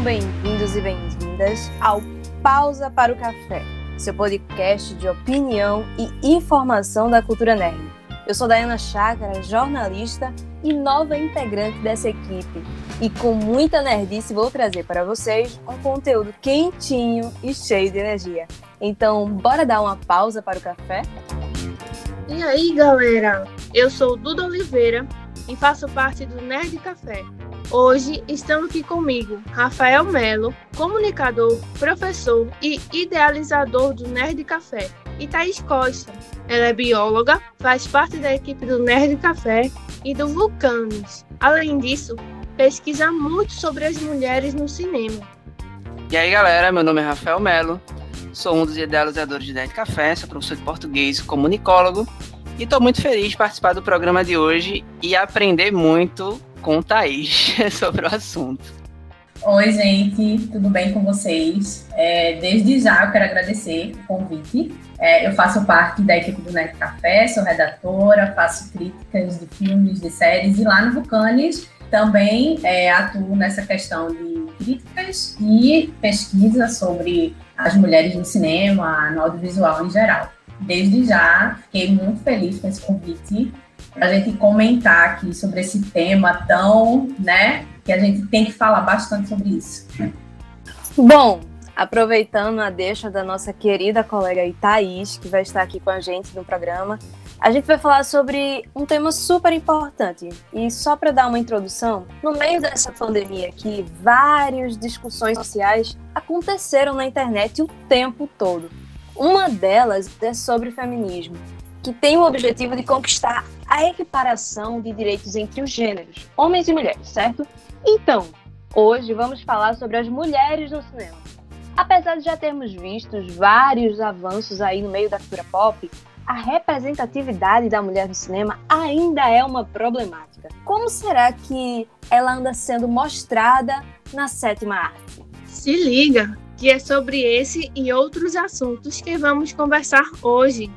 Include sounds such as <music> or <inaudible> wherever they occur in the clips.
Sejam bem-vindos e bem-vindas ao Pausa para o Café, seu podcast de opinião e informação da cultura nerd. Eu sou Dayana Chácara, jornalista e nova integrante dessa equipe. E com muita nerdice vou trazer para vocês um conteúdo quentinho e cheio de energia. Então, bora dar uma pausa para o café? E aí, galera? Eu sou Duda Oliveira e faço parte do Nerd Café. Hoje estão aqui comigo Rafael Melo, comunicador, professor e idealizador do Nerd Café, e Thaís Costa. Ela é bióloga, faz parte da equipe do Nerd Café e do Vulcanes. Além disso, pesquisa muito sobre as mulheres no cinema. E aí, galera, meu nome é Rafael Melo, sou um dos idealizadores do Nerd Café, sou professor de português, comunicólogo, e estou muito feliz de participar do programa de hoje e aprender muito com Thaís <laughs> sobre o assunto. Oi, gente, tudo bem com vocês? É, desde já eu quero agradecer o convite. É, eu faço parte da equipe do Net Café, sou redatora, faço críticas de filmes, de séries e lá no Vulcanes também é, atuo nessa questão de críticas e pesquisa sobre as mulheres no cinema, no audiovisual em geral. Desde já, fiquei muito feliz com esse convite para a gente comentar aqui sobre esse tema tão, né, que a gente tem que falar bastante sobre isso. Bom, aproveitando a deixa da nossa querida colega Thaís, que vai estar aqui com a gente no programa, a gente vai falar sobre um tema super importante. E só para dar uma introdução, no meio dessa pandemia aqui, várias discussões sociais aconteceram na internet o tempo todo. Uma delas é sobre feminismo que tem o objetivo de conquistar a equiparação de direitos entre os gêneros, homens e mulheres, certo? Então, hoje vamos falar sobre as mulheres no cinema. Apesar de já termos visto vários avanços aí no meio da cultura pop, a representatividade da mulher no cinema ainda é uma problemática. Como será que ela anda sendo mostrada na sétima arte? Se liga, que é sobre esse e outros assuntos que vamos conversar hoje.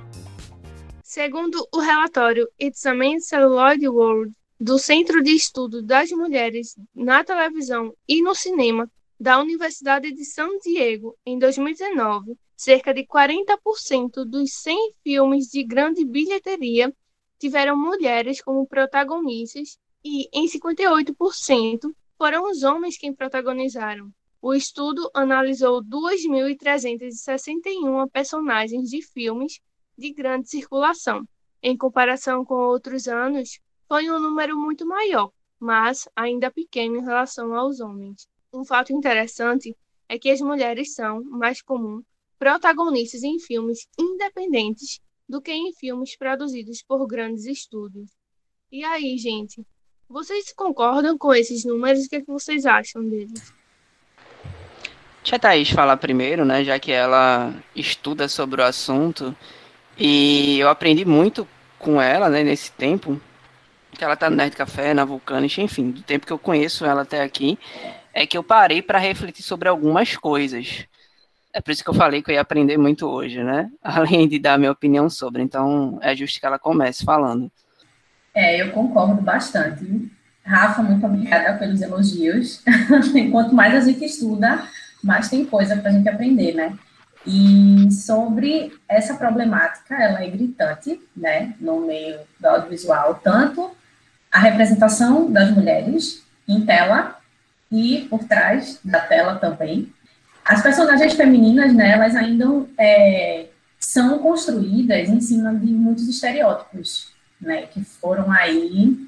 Segundo o relatório It's a Men's Celluloid World do Centro de Estudo das Mulheres na Televisão e no Cinema da Universidade de San Diego, em 2019, cerca de 40% dos 100 filmes de grande bilheteria tiveram mulheres como protagonistas e, em 58%, foram os homens quem protagonizaram. O estudo analisou 2.361 personagens de filmes de grande circulação. Em comparação com outros anos, foi um número muito maior, mas ainda pequeno em relação aos homens. Um fato interessante é que as mulheres são, mais comum, protagonistas em filmes independentes do que em filmes produzidos por grandes estúdios. E aí, gente, vocês concordam com esses números? O que, é que vocês acham deles? Deixa a Thaís falar primeiro, né, já que ela estuda sobre o assunto e eu aprendi muito com ela, né, nesse tempo, que ela tá no Nerd Café, na Vulcanish, enfim, do tempo que eu conheço ela até aqui, é que eu parei para refletir sobre algumas coisas. É por isso que eu falei que eu ia aprender muito hoje, né? <laughs> Além de dar minha opinião sobre. Então, é justo que ela comece falando. É, eu concordo bastante. Rafa, muito obrigada pelos elogios. <laughs> Quanto mais a gente estuda, mais tem coisa para a gente aprender, né? E sobre essa problemática, ela é gritante, né, no meio do audiovisual, tanto a representação das mulheres em tela e por trás da tela também. As personagens femininas, né, elas ainda é, são construídas em cima de muitos estereótipos, né, que foram aí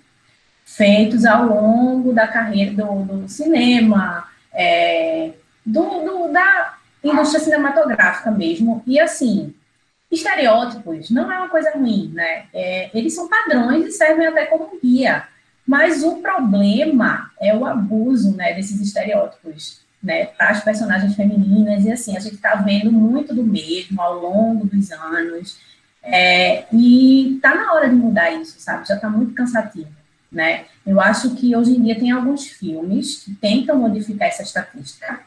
feitos ao longo da carreira do, do cinema, é, do, do, da indústria cinematográfica mesmo. E assim, estereótipos não é uma coisa ruim, né? É, eles são padrões e servem até como guia. Mas o problema é o abuso, né, desses estereótipos, né, para as personagens femininas. E assim, a gente está vendo muito do mesmo ao longo dos anos. É, e tá na hora de mudar isso, sabe? Já está muito cansativo, né? Eu acho que hoje em dia tem alguns filmes que tentam modificar essa estatística,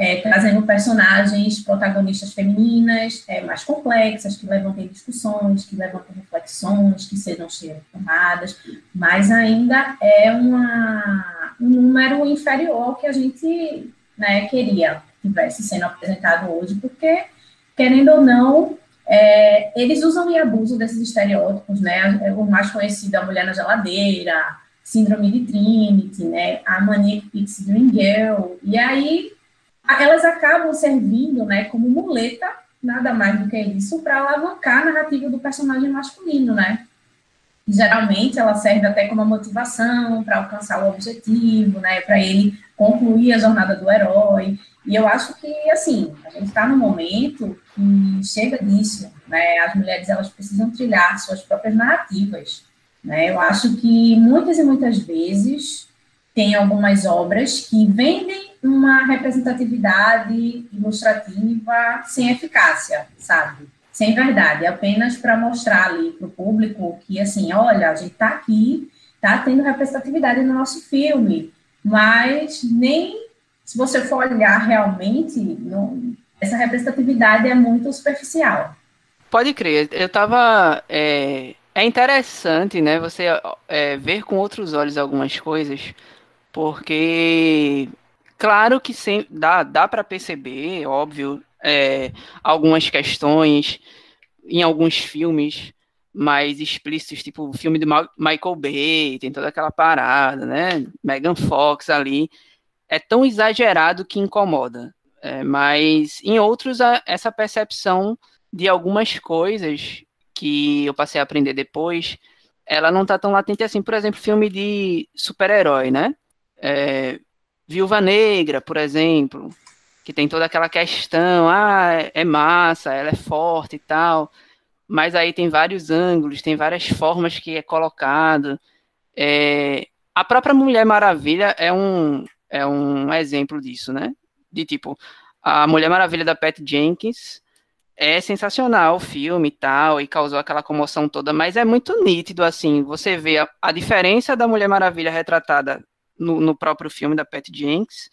é, trazendo personagens protagonistas femininas é, mais complexas, que levantem discussões, que levantem reflexões, que sejam cheias tomadas, mas ainda é uma, um número inferior que a gente né, queria que tivesse sendo apresentado hoje, porque, querendo ou não, é, eles usam e abusam desses estereótipos, né? O mais conhecido é a mulher na geladeira, síndrome de Trinity, né? A Manic Pixie Dream Girl. E aí elas acabam servindo, né, como muleta, nada mais do que isso, para alavancar a narrativa do personagem masculino, né? Geralmente ela serve até como motivação para alcançar o objetivo, né? Para ele concluir a jornada do herói. E eu acho que, assim, a gente está no momento que chega disso, né? As mulheres, elas precisam trilhar suas próprias narrativas, né? Eu acho que muitas e muitas vezes tem algumas obras que vendem uma representatividade ilustrativa sem eficácia, sabe? Sem verdade, apenas para mostrar ali para o público que, assim, olha, a gente está aqui, está tendo representatividade no nosso filme, mas nem se você for olhar realmente, não, essa representatividade é muito superficial. Pode crer, eu estava. É, é, interessante, né, você é, ver com outros olhos algumas coisas, porque. Claro que sem, dá, dá para perceber, óbvio, é, algumas questões em alguns filmes mais explícitos, tipo o filme de Michael Bay, tem toda aquela parada, né? Megan Fox ali. É tão exagerado que incomoda. É, mas em outros, a, essa percepção de algumas coisas que eu passei a aprender depois, ela não tá tão latente assim. Por exemplo, filme de super-herói, né? É, Viúva Negra, por exemplo, que tem toda aquela questão, ah, é massa, ela é forte e tal mas aí tem vários ângulos, tem várias formas que é colocado. É, a própria Mulher Maravilha é um, é um exemplo disso, né? De tipo, a Mulher Maravilha da Pat Jenkins é sensacional o filme e tal, e causou aquela comoção toda, mas é muito nítido, assim, você vê a, a diferença da Mulher Maravilha retratada no, no próprio filme da Pat Jenkins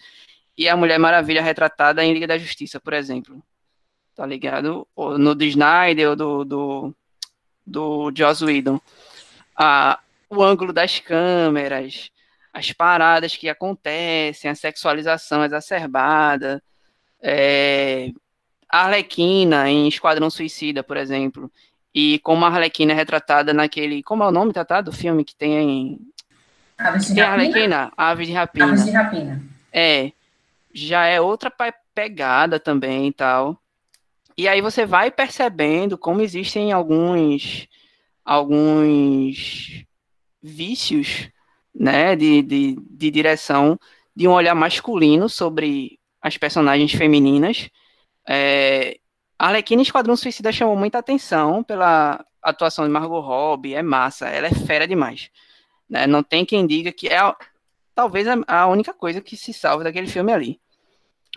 e a Mulher Maravilha retratada em Liga da Justiça, por exemplo tá ligado? no do Snyder ou do, do, do Joss Whedon. Ah, o ângulo das câmeras, as paradas que acontecem, a sexualização exacerbada, é, a Arlequina em Esquadrão Suicida, por exemplo, e como a Arlequina é retratada naquele. Como é o nome tratado do filme que tem. Aves de tem Rapina? Arlequina? De Rapina. Aves de Rapina. É. Já é outra pegada também e tal. E aí você vai percebendo como existem alguns, alguns vícios né, de, de, de direção de um olhar masculino sobre as personagens femininas. É, a Arlequina Esquadrão Suicida chamou muita atenção pela atuação de Margot Robbie, é massa, ela é fera demais. Né? Não tem quem diga que é talvez a única coisa que se salva daquele filme ali.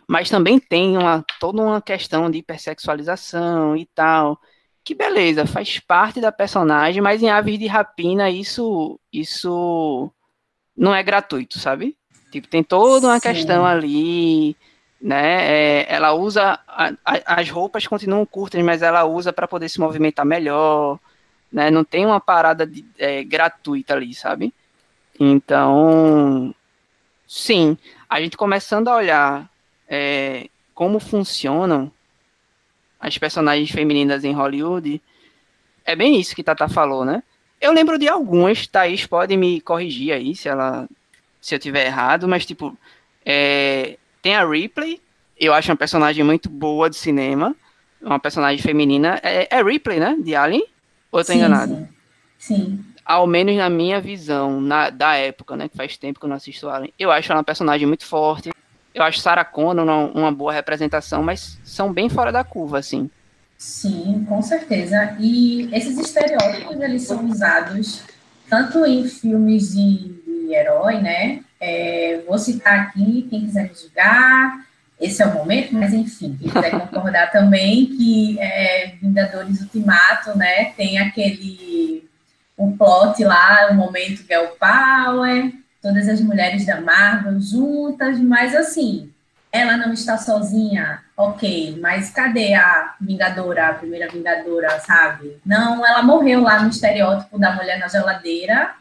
Mas também tem uma, toda uma questão de hipersexualização e tal. Que beleza, faz parte da personagem, mas em Aves de Rapina isso, isso não é gratuito, sabe? Tipo, tem toda uma Sim. questão ali, né? É, ela usa. A, a, as roupas continuam curtas, mas ela usa para poder se movimentar melhor. Né? Não tem uma parada de, é, gratuita ali, sabe? Então, sim, a gente começando a olhar é, como funcionam as personagens femininas em Hollywood, é bem isso que Tata falou, né? Eu lembro de algumas, Thaís pode me corrigir aí se ela se eu tiver errado, mas tipo, é, tem a Ripley, eu acho uma personagem muito boa de cinema, uma personagem feminina, é, é Ripley, né? De Alien? Ou eu tô sim, enganado? Sim. sim. Ao menos na minha visão, na, da época, né? Que faz tempo que eu não assisto Alien. Eu acho ela uma personagem muito forte, eu acho Sarah Connor uma, uma boa representação, mas são bem fora da curva, assim. Sim, com certeza. E esses estereótipos, eles são usados tanto em filmes de, de herói, né? É, vou citar aqui, quem quiser me julgar, esse é o momento, mas enfim, quem quiser concordar <laughs> também que é, Vingadores Ultimato, né, tem aquele, um plot lá, o momento que é o Power, todas as mulheres da Marvel juntas, mas assim, ela não está sozinha, ok, mas cadê a Vingadora, a primeira Vingadora, sabe? Não, ela morreu lá no estereótipo da mulher na geladeira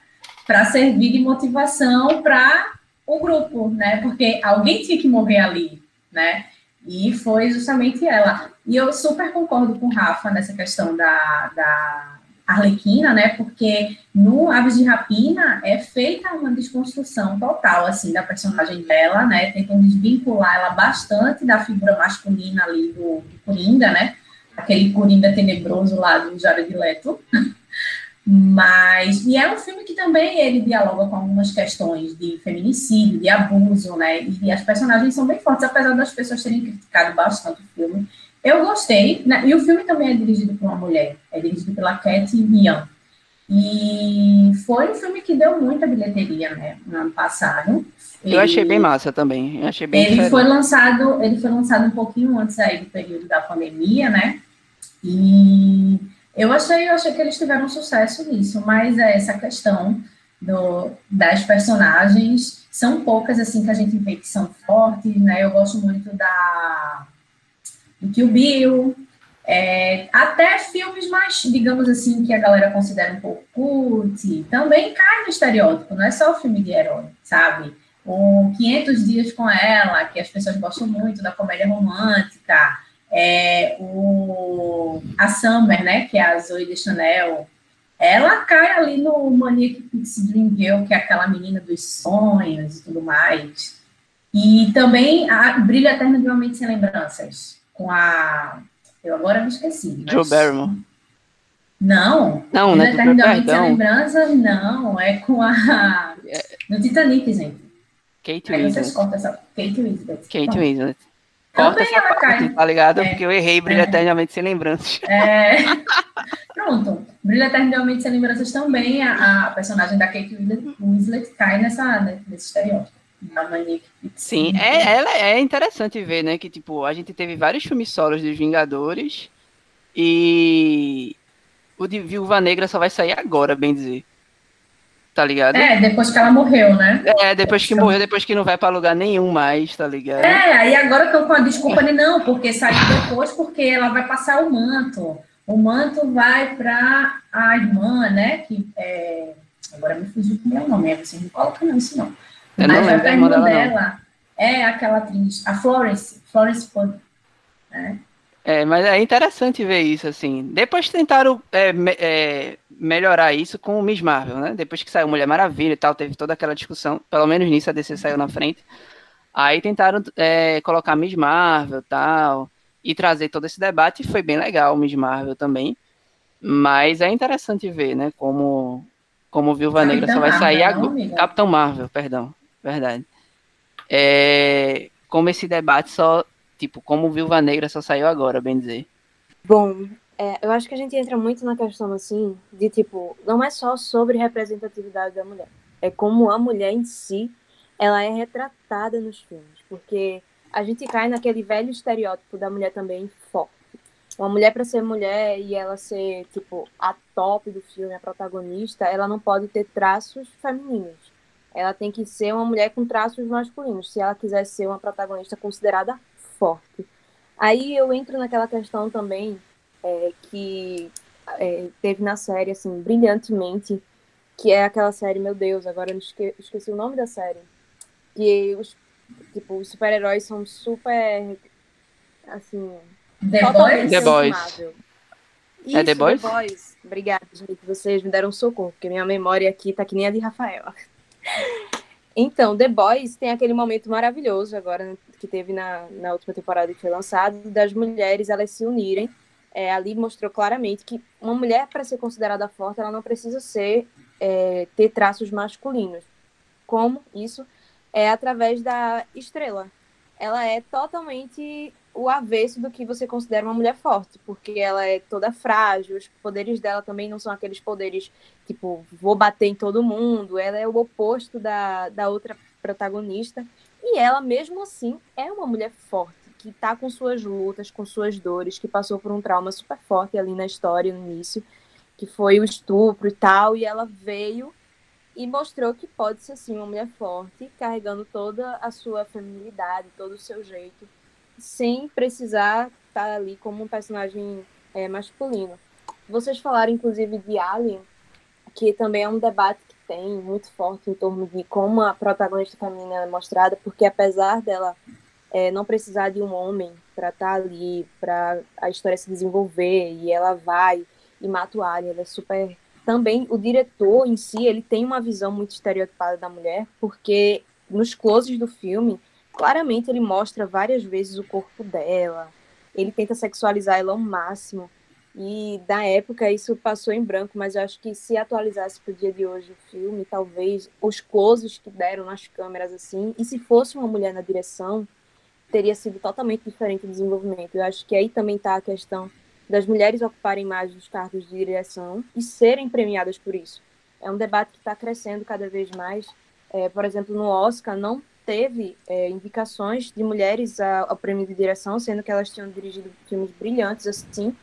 para servir de motivação para o grupo, né? Porque alguém tinha que morrer ali. Né? E foi justamente ela. E eu super concordo com o Rafa nessa questão da, da Arlequina, né? Porque no Aves de Rapina é feita uma desconstrução total, assim, da personagem dela, né? Tentam desvincular ela bastante da figura masculina ali do, do Coringa, né? Aquele Coringa tenebroso lá do Jared Leto. <laughs> Mas, e é um filme que também ele dialoga com algumas questões de feminicídio, de abuso, né? E as personagens são bem fortes, apesar das pessoas terem criticado bastante o filme. Eu gostei, né? e o filme também é dirigido por uma mulher, é dirigido pela Cat Mian. E foi um filme que deu muita bilheteria, né, no ano passado. Eu achei bem massa também. Eu achei bem ele diferente. foi lançado, ele foi lançado um pouquinho antes aí do período da pandemia, né? E eu achei, eu achei que eles tiveram sucesso nisso, mas é essa questão do, das personagens são poucas assim que a gente vê que são fortes, né? Eu gosto muito da do Kill Bill, é, até filmes mais, digamos assim, que a galera considera um pouco cult, também cai no estereótipo, não é só o filme de herói, sabe? O 500 Dias com Ela, que as pessoas gostam muito da comédia romântica, é, o, a Summer, né, que é a Zoe de Chanel, ela cai ali no Maniac Pixie Dream Girl, que é aquela menina dos sonhos e tudo mais. E também a Brilho Eterno de uma Mente Sem Lembranças, com a... Eu agora me esqueci. Mas... Joe Barrymore. Não. Não, Brilho né? Eterno de uma Mente Sem Lembranças, não. É com a... No Titanic, gente. Kate Aí Winslet. vocês cortam essa... Kate Winslet. Kate. Winslet. Corta essa ela parte, cai. tá ligado? É. Porque eu errei Brilho É. Eternamente Sem Lembranças. É... <laughs> Pronto. Brilho Eternamente Sem Lembranças também, a, a personagem da Kate Winslet, cai nessa, né, nesse estereótipo. Sim, é, ela é interessante ver, né? Que, tipo, a gente teve vários filmes solos dos Vingadores e o de Viúva Negra só vai sair agora, bem dizer. Tá ligado? É, depois que ela morreu, né? É, depois que morreu, depois que não vai pra lugar nenhum mais, tá ligado? É, aí agora estão com a desculpa de não, porque saiu depois, porque ela vai passar o manto. O manto vai para a irmã, né? Que é... Agora me fugiu o meu nome, aí vocês não colocam não, isso não. Eu não Mas vai lembro pra da irmã dela, não. dela. É aquela atriz, a Florence, Florence Pugh. né? É, mas é interessante ver isso, assim. Depois tentaram é, é, melhorar isso com o Miss Marvel, né? Depois que saiu Mulher Maravilha e tal, teve toda aquela discussão. Pelo menos nisso a DC saiu na frente. Aí tentaram é, colocar Miss Marvel e tal, e trazer todo esse debate. E foi bem legal o Miss Marvel também. Mas é interessante ver, né? Como, como Viúva Negra só vai sair agora. amiga? Capitão Marvel, perdão. Verdade. É, como esse debate só, tipo, como Viúva Negra só saiu agora, bem dizer. Bom, é, eu acho que a gente entra muito na questão assim de tipo, não é só sobre representatividade da mulher, é como a mulher em si ela é retratada nos filmes, porque a gente cai naquele velho estereótipo da mulher também forte. Uma mulher para ser mulher e ela ser tipo a top do filme, a protagonista, ela não pode ter traços femininos. Ela tem que ser uma mulher com traços masculinos, se ela quiser ser uma protagonista considerada forte. Aí eu entro naquela questão também é, que é, teve na série, assim, brilhantemente, que é aquela série, meu Deus, agora eu esque esqueci o nome da série. Que os, tipo, os super-heróis são super, assim... The Boys? The Boys. inestimável. É The Isso, Boys? Obrigada, gente. Vocês me deram socorro, porque minha memória aqui tá que nem a de Rafael. Então, The Boys tem aquele momento maravilhoso agora que teve na, na última temporada que foi lançado, das mulheres elas se unirem. É, ali mostrou claramente que uma mulher, para ser considerada forte, ela não precisa ser é, ter traços masculinos. Como isso? É através da estrela. Ela é totalmente o avesso do que você considera uma mulher forte, porque ela é toda frágil, os poderes dela também não são aqueles poderes tipo, vou bater em todo mundo. Ela é o oposto da, da outra protagonista. E ela, mesmo assim, é uma mulher forte, que tá com suas lutas, com suas dores, que passou por um trauma super forte ali na história, no início, que foi o estupro e tal. E ela veio e mostrou que pode ser, sim, uma mulher forte, carregando toda a sua feminilidade, todo o seu jeito, sem precisar estar ali como um personagem é, masculino. Vocês falaram, inclusive, de Alien, que também é um debate que tem muito forte em torno de como a protagonista feminina é mostrada, porque apesar dela é, não precisar de um homem para estar tá ali, para a história se desenvolver, e ela vai e mata o Alien, ela é super... Também o diretor em si, ele tem uma visão muito estereotipada da mulher, porque nos closes do filme, claramente ele mostra várias vezes o corpo dela, ele tenta sexualizar ela ao máximo, e da época isso passou em branco, mas eu acho que se atualizasse para o dia de hoje o filme, talvez os closes que deram nas câmeras assim, e se fosse uma mulher na direção, teria sido totalmente diferente o desenvolvimento. Eu acho que aí também está a questão das mulheres ocuparem mais os cargos de direção e serem premiadas por isso. É um debate que está crescendo cada vez mais. É, por exemplo, no Oscar não teve é, indicações de mulheres ao prêmio de direção, sendo que elas tinham dirigido filmes brilhantes assim,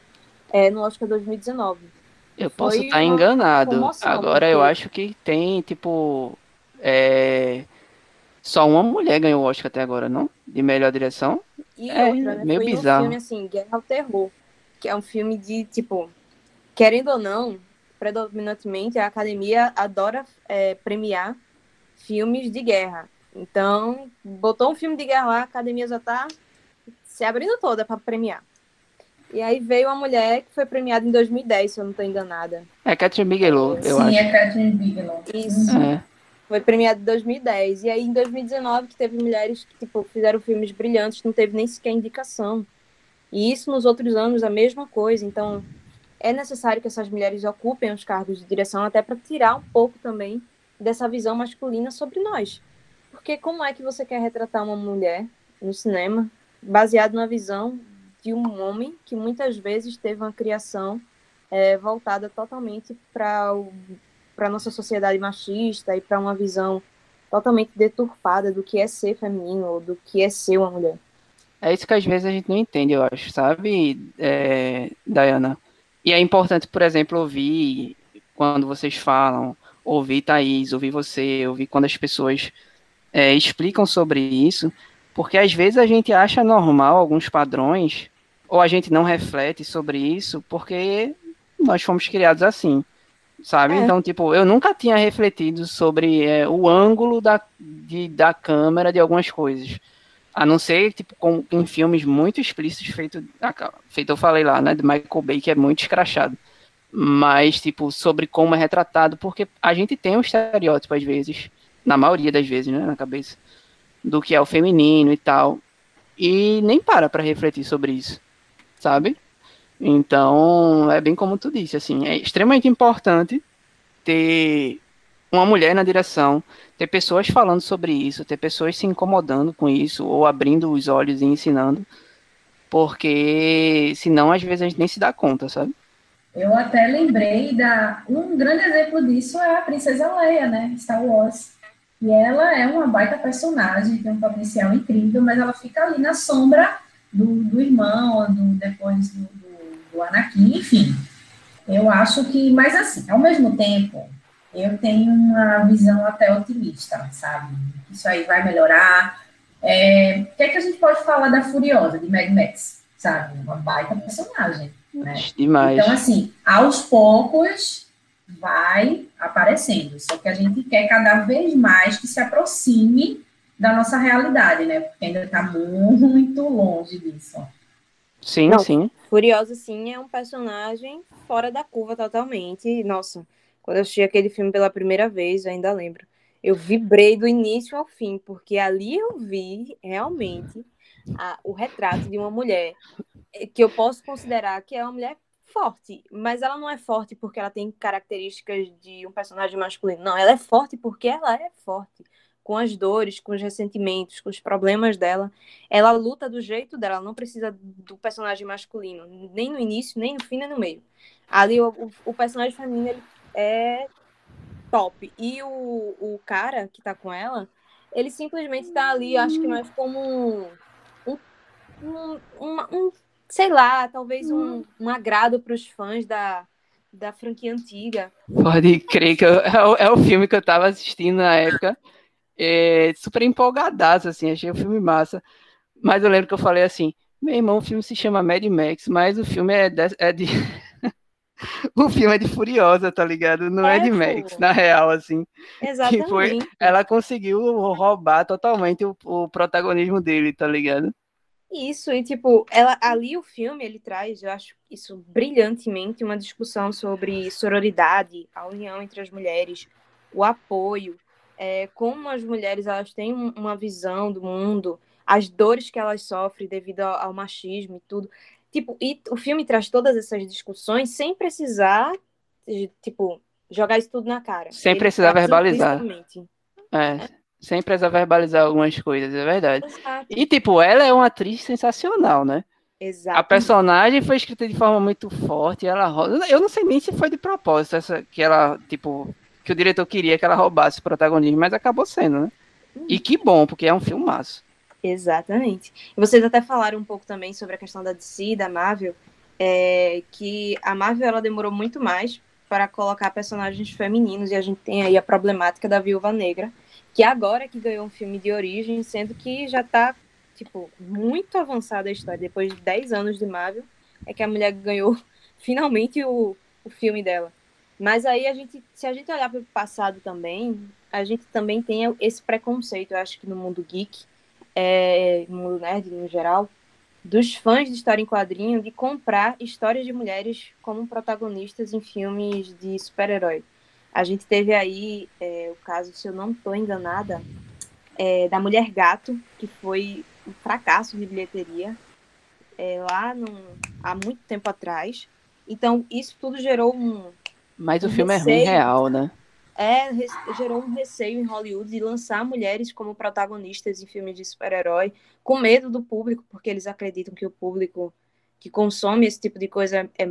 é, no Oscar 2019. Eu posso estar tá enganado. Agora porque... eu acho que tem, tipo, é, só uma mulher ganhou o Oscar até agora, não? De melhor direção. E é outra, né? meio Foi bizarro. um filme assim, Guerra ao Terror, que é um filme de, tipo, querendo ou não, predominantemente a academia adora é, premiar filmes de guerra. Então, botou um filme de guerra lá, a academia já tá se abrindo toda para premiar. E aí veio uma mulher que foi premiada em 2010, se eu não estou enganada. É Catherine Bigelow, eu Sim, acho. Sim, é Catherine Bigelow. Isso. É. Foi premiado em 2010. E aí, em 2019, que teve mulheres que tipo, fizeram filmes brilhantes, não teve nem sequer indicação. E isso nos outros anos, a mesma coisa. Então, é necessário que essas mulheres ocupem os cargos de direção, até para tirar um pouco também dessa visão masculina sobre nós. Porque como é que você quer retratar uma mulher no cinema baseado na visão de um homem que muitas vezes teve uma criação é, voltada totalmente para para nossa sociedade machista e para uma visão totalmente deturpada do que é ser feminino ou do que é ser uma mulher. É isso que às vezes a gente não entende, eu acho, sabe, é, Diana? E é importante, por exemplo, ouvir quando vocês falam, ouvir Thaís, ouvir você, ouvir quando as pessoas é, explicam sobre isso, porque às vezes a gente acha normal alguns padrões, ou a gente não reflete sobre isso, porque nós fomos criados assim sabe? É. Então, tipo, eu nunca tinha refletido sobre é, o ângulo da, de, da câmera de algumas coisas. A não ser, tipo, com, em filmes muito explícitos, feito, feito eu falei lá, né, de Michael Bay, que é muito escrachado. Mas, tipo, sobre como é retratado, porque a gente tem um estereótipo, às vezes, na maioria das vezes, né, na cabeça, do que é o feminino e tal. E nem para pra refletir sobre isso, sabe? Então, é bem como tu disse, assim, é extremamente importante ter uma mulher na direção, ter pessoas falando sobre isso, ter pessoas se incomodando com isso, ou abrindo os olhos e ensinando, porque senão às vezes a gente nem se dá conta, sabe? Eu até lembrei da. Um grande exemplo disso é a Princesa Leia, né? Star Wars. E ela é uma baita personagem, tem um potencial incrível, mas ela fica ali na sombra do, do irmão, do, depois do, do Anakin, enfim. Eu acho que, mas assim, ao mesmo tempo, eu tenho uma visão até otimista, sabe? Isso aí vai melhorar. É, o que é que a gente pode falar da Furiosa, de Mad Max? Sabe? Uma baita personagem. Né? Demais. Então, assim, aos poucos vai aparecendo. Só que a gente quer cada vez mais que se aproxime da nossa realidade, né? Porque ainda está muito longe disso. Sim, Não, sim. Furiosa, sim, é um personagem fora da curva totalmente. Nossa, quando eu assisti aquele filme pela primeira vez, eu ainda lembro. Eu vibrei do início ao fim, porque ali eu vi realmente a, o retrato de uma mulher eh, que eu posso considerar que é uma mulher forte, mas ela não é forte porque ela tem características de um personagem masculino. Não, ela é forte porque ela é forte com as dores, com os ressentimentos, com os problemas dela. Ela luta do jeito dela, ela não precisa do personagem masculino, nem no início, nem no fim, nem no meio. Ali o, o, o personagem feminino ele é top. E o, o cara que tá com ela, ele simplesmente tá ali, acho que mais como um, um, um, um sei lá, talvez um, um agrado para os fãs da, da franquia antiga. Pode crer que eu, é, o, é o filme que eu tava assistindo na época é, super empolgadaço, assim, achei o filme massa. Mas eu lembro que eu falei assim, meu irmão, o filme se chama Mad Max, mas o filme é de, é de <laughs> o filme é de Furiosa, tá ligado? Não é, é de Max, na real, assim. Exatamente. Que foi, ela conseguiu roubar totalmente o, o protagonismo dele, tá ligado? Isso, e tipo, ela, ali o filme, ele traz, eu acho isso brilhantemente, uma discussão sobre sororidade, a união entre as mulheres, o apoio, é, como as mulheres elas têm uma visão do mundo, as dores que elas sofrem devido ao, ao machismo e tudo. Tipo, e o filme traz todas essas discussões sem precisar, tipo, jogar isso tudo na cara. Sem Ele precisar verbalizar. É, sem precisar verbalizar algumas coisas, é verdade. Exato. E, tipo, ela é uma atriz sensacional, né? Exato. A personagem foi escrita de forma muito forte, ela Eu não sei nem se foi de propósito essa, que ela, tipo, que o diretor queria que ela roubasse o protagonismo, mas acabou sendo, né? E que bom, porque é um filmaço. Exatamente. Vocês até falaram um pouco também sobre a questão da DC, da Marvel, é, que a Marvel ela demorou muito mais para colocar personagens femininos, e a gente tem aí a problemática da Viúva Negra, que agora é que ganhou um filme de origem, sendo que já está tipo, muito avançada a história. Depois de 10 anos de Marvel, é que a mulher ganhou <laughs> finalmente o, o filme dela. Mas aí a gente, se a gente olhar para o passado também, a gente também tem esse preconceito, eu acho que no mundo geek, é, no mundo nerd no geral, dos fãs de história em quadrinho de comprar histórias de mulheres como protagonistas em filmes de super-herói. A gente teve aí é, o caso, se eu não estou enganada, é, da Mulher Gato, que foi um fracasso de bilheteria é, lá há muito tempo atrás. Então, isso tudo gerou um, mas o filme receio, é ruim real, né? É, gerou um receio em Hollywood de lançar mulheres como protagonistas em filmes de super-herói, com medo do público, porque eles acreditam que o público que consome esse tipo de coisa é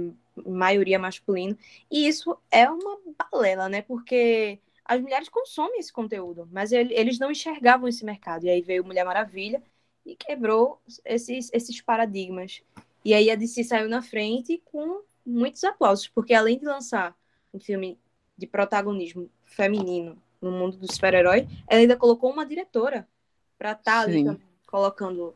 maioria masculino. E isso é uma balela, né? Porque as mulheres consomem esse conteúdo, mas eles não enxergavam esse mercado. E aí veio Mulher Maravilha e quebrou esses, esses paradigmas. E aí a DC saiu na frente com muitos aplausos, porque além de lançar um filme de protagonismo feminino no mundo do super-herói, ela ainda colocou uma diretora para estar tá ali colocando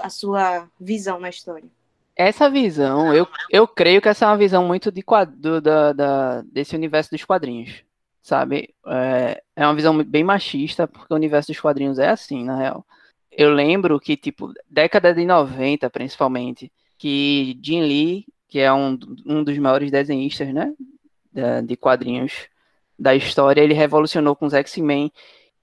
a sua visão na história. Essa visão, eu, eu creio que essa é uma visão muito de do, da, da, desse universo dos quadrinhos, sabe? É, é uma visão bem machista, porque o universo dos quadrinhos é assim, na real. Eu lembro que, tipo, década de 90, principalmente, que Jim Lee, que é um, um dos maiores desenhistas, né, de quadrinhos da história, ele revolucionou com os X-Men.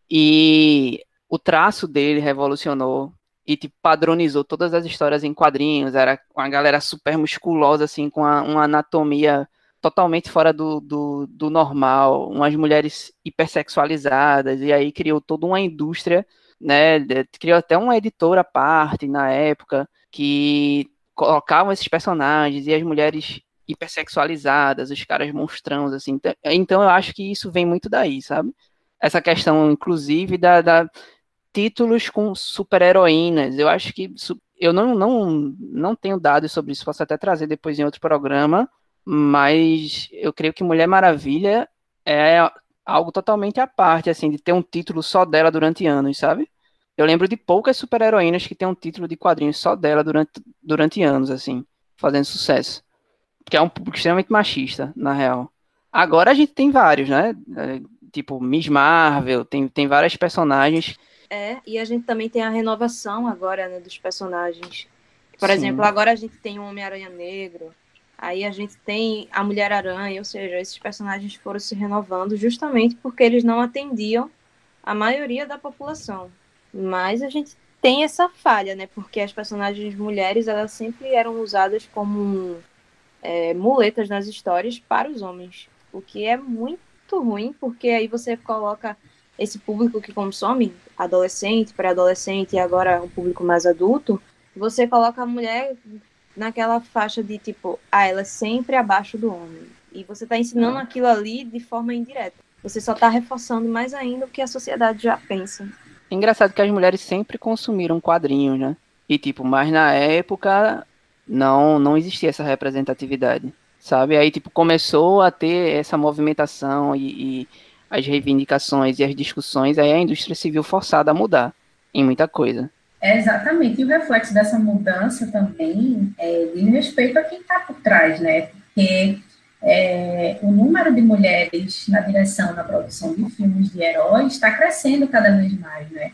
E o traço dele revolucionou e tipo, padronizou todas as histórias em quadrinhos, era uma galera super musculosa, assim, com a, uma anatomia totalmente fora do, do, do, normal, umas mulheres hipersexualizadas, e aí criou toda uma indústria, né, criou até uma editora à parte na época, que colocavam esses personagens, e as mulheres hipersexualizadas, os caras monstrãos, assim. Então, então eu acho que isso vem muito daí, sabe? Essa questão, inclusive, da, da títulos com super-heroínas. Eu acho que eu não, não, não tenho dados sobre isso, posso até trazer depois em outro programa, mas eu creio que Mulher Maravilha é algo totalmente à parte, assim, de ter um título só dela durante anos, sabe? Eu lembro de poucas super-heroínas que tem um título de quadrinhos só dela durante, durante anos, assim, fazendo sucesso que é um público extremamente machista, na real. Agora a gente tem vários, né? É, tipo, Miss Marvel, tem, tem várias personagens. É, e a gente também tem a renovação agora, né, dos personagens. Por Sim. exemplo, agora a gente tem o Homem-Aranha Negro, aí a gente tem a Mulher-Aranha, ou seja, esses personagens foram se renovando justamente porque eles não atendiam a maioria da população. Mas a gente tem essa falha, né? Porque as personagens mulheres, elas sempre eram usadas como é, muletas nas histórias para os homens, o que é muito ruim, porque aí você coloca esse público que consome, adolescente, pré-adolescente e agora um público mais adulto, você coloca a mulher naquela faixa de tipo, ah, ela é sempre abaixo do homem. E você está ensinando aquilo ali de forma indireta. Você só está reforçando mais ainda o que a sociedade já pensa. É engraçado que as mulheres sempre consumiram quadrinhos, né? E tipo, mas na época não não existia essa representatividade, sabe? Aí tipo começou a ter essa movimentação e, e as reivindicações e as discussões, aí a indústria civil forçada a mudar em muita coisa. É exatamente, e o reflexo dessa mudança também é de respeito a quem está por trás, né? Porque é, o número de mulheres na direção, na produção de filmes de heróis está crescendo cada vez mais, né?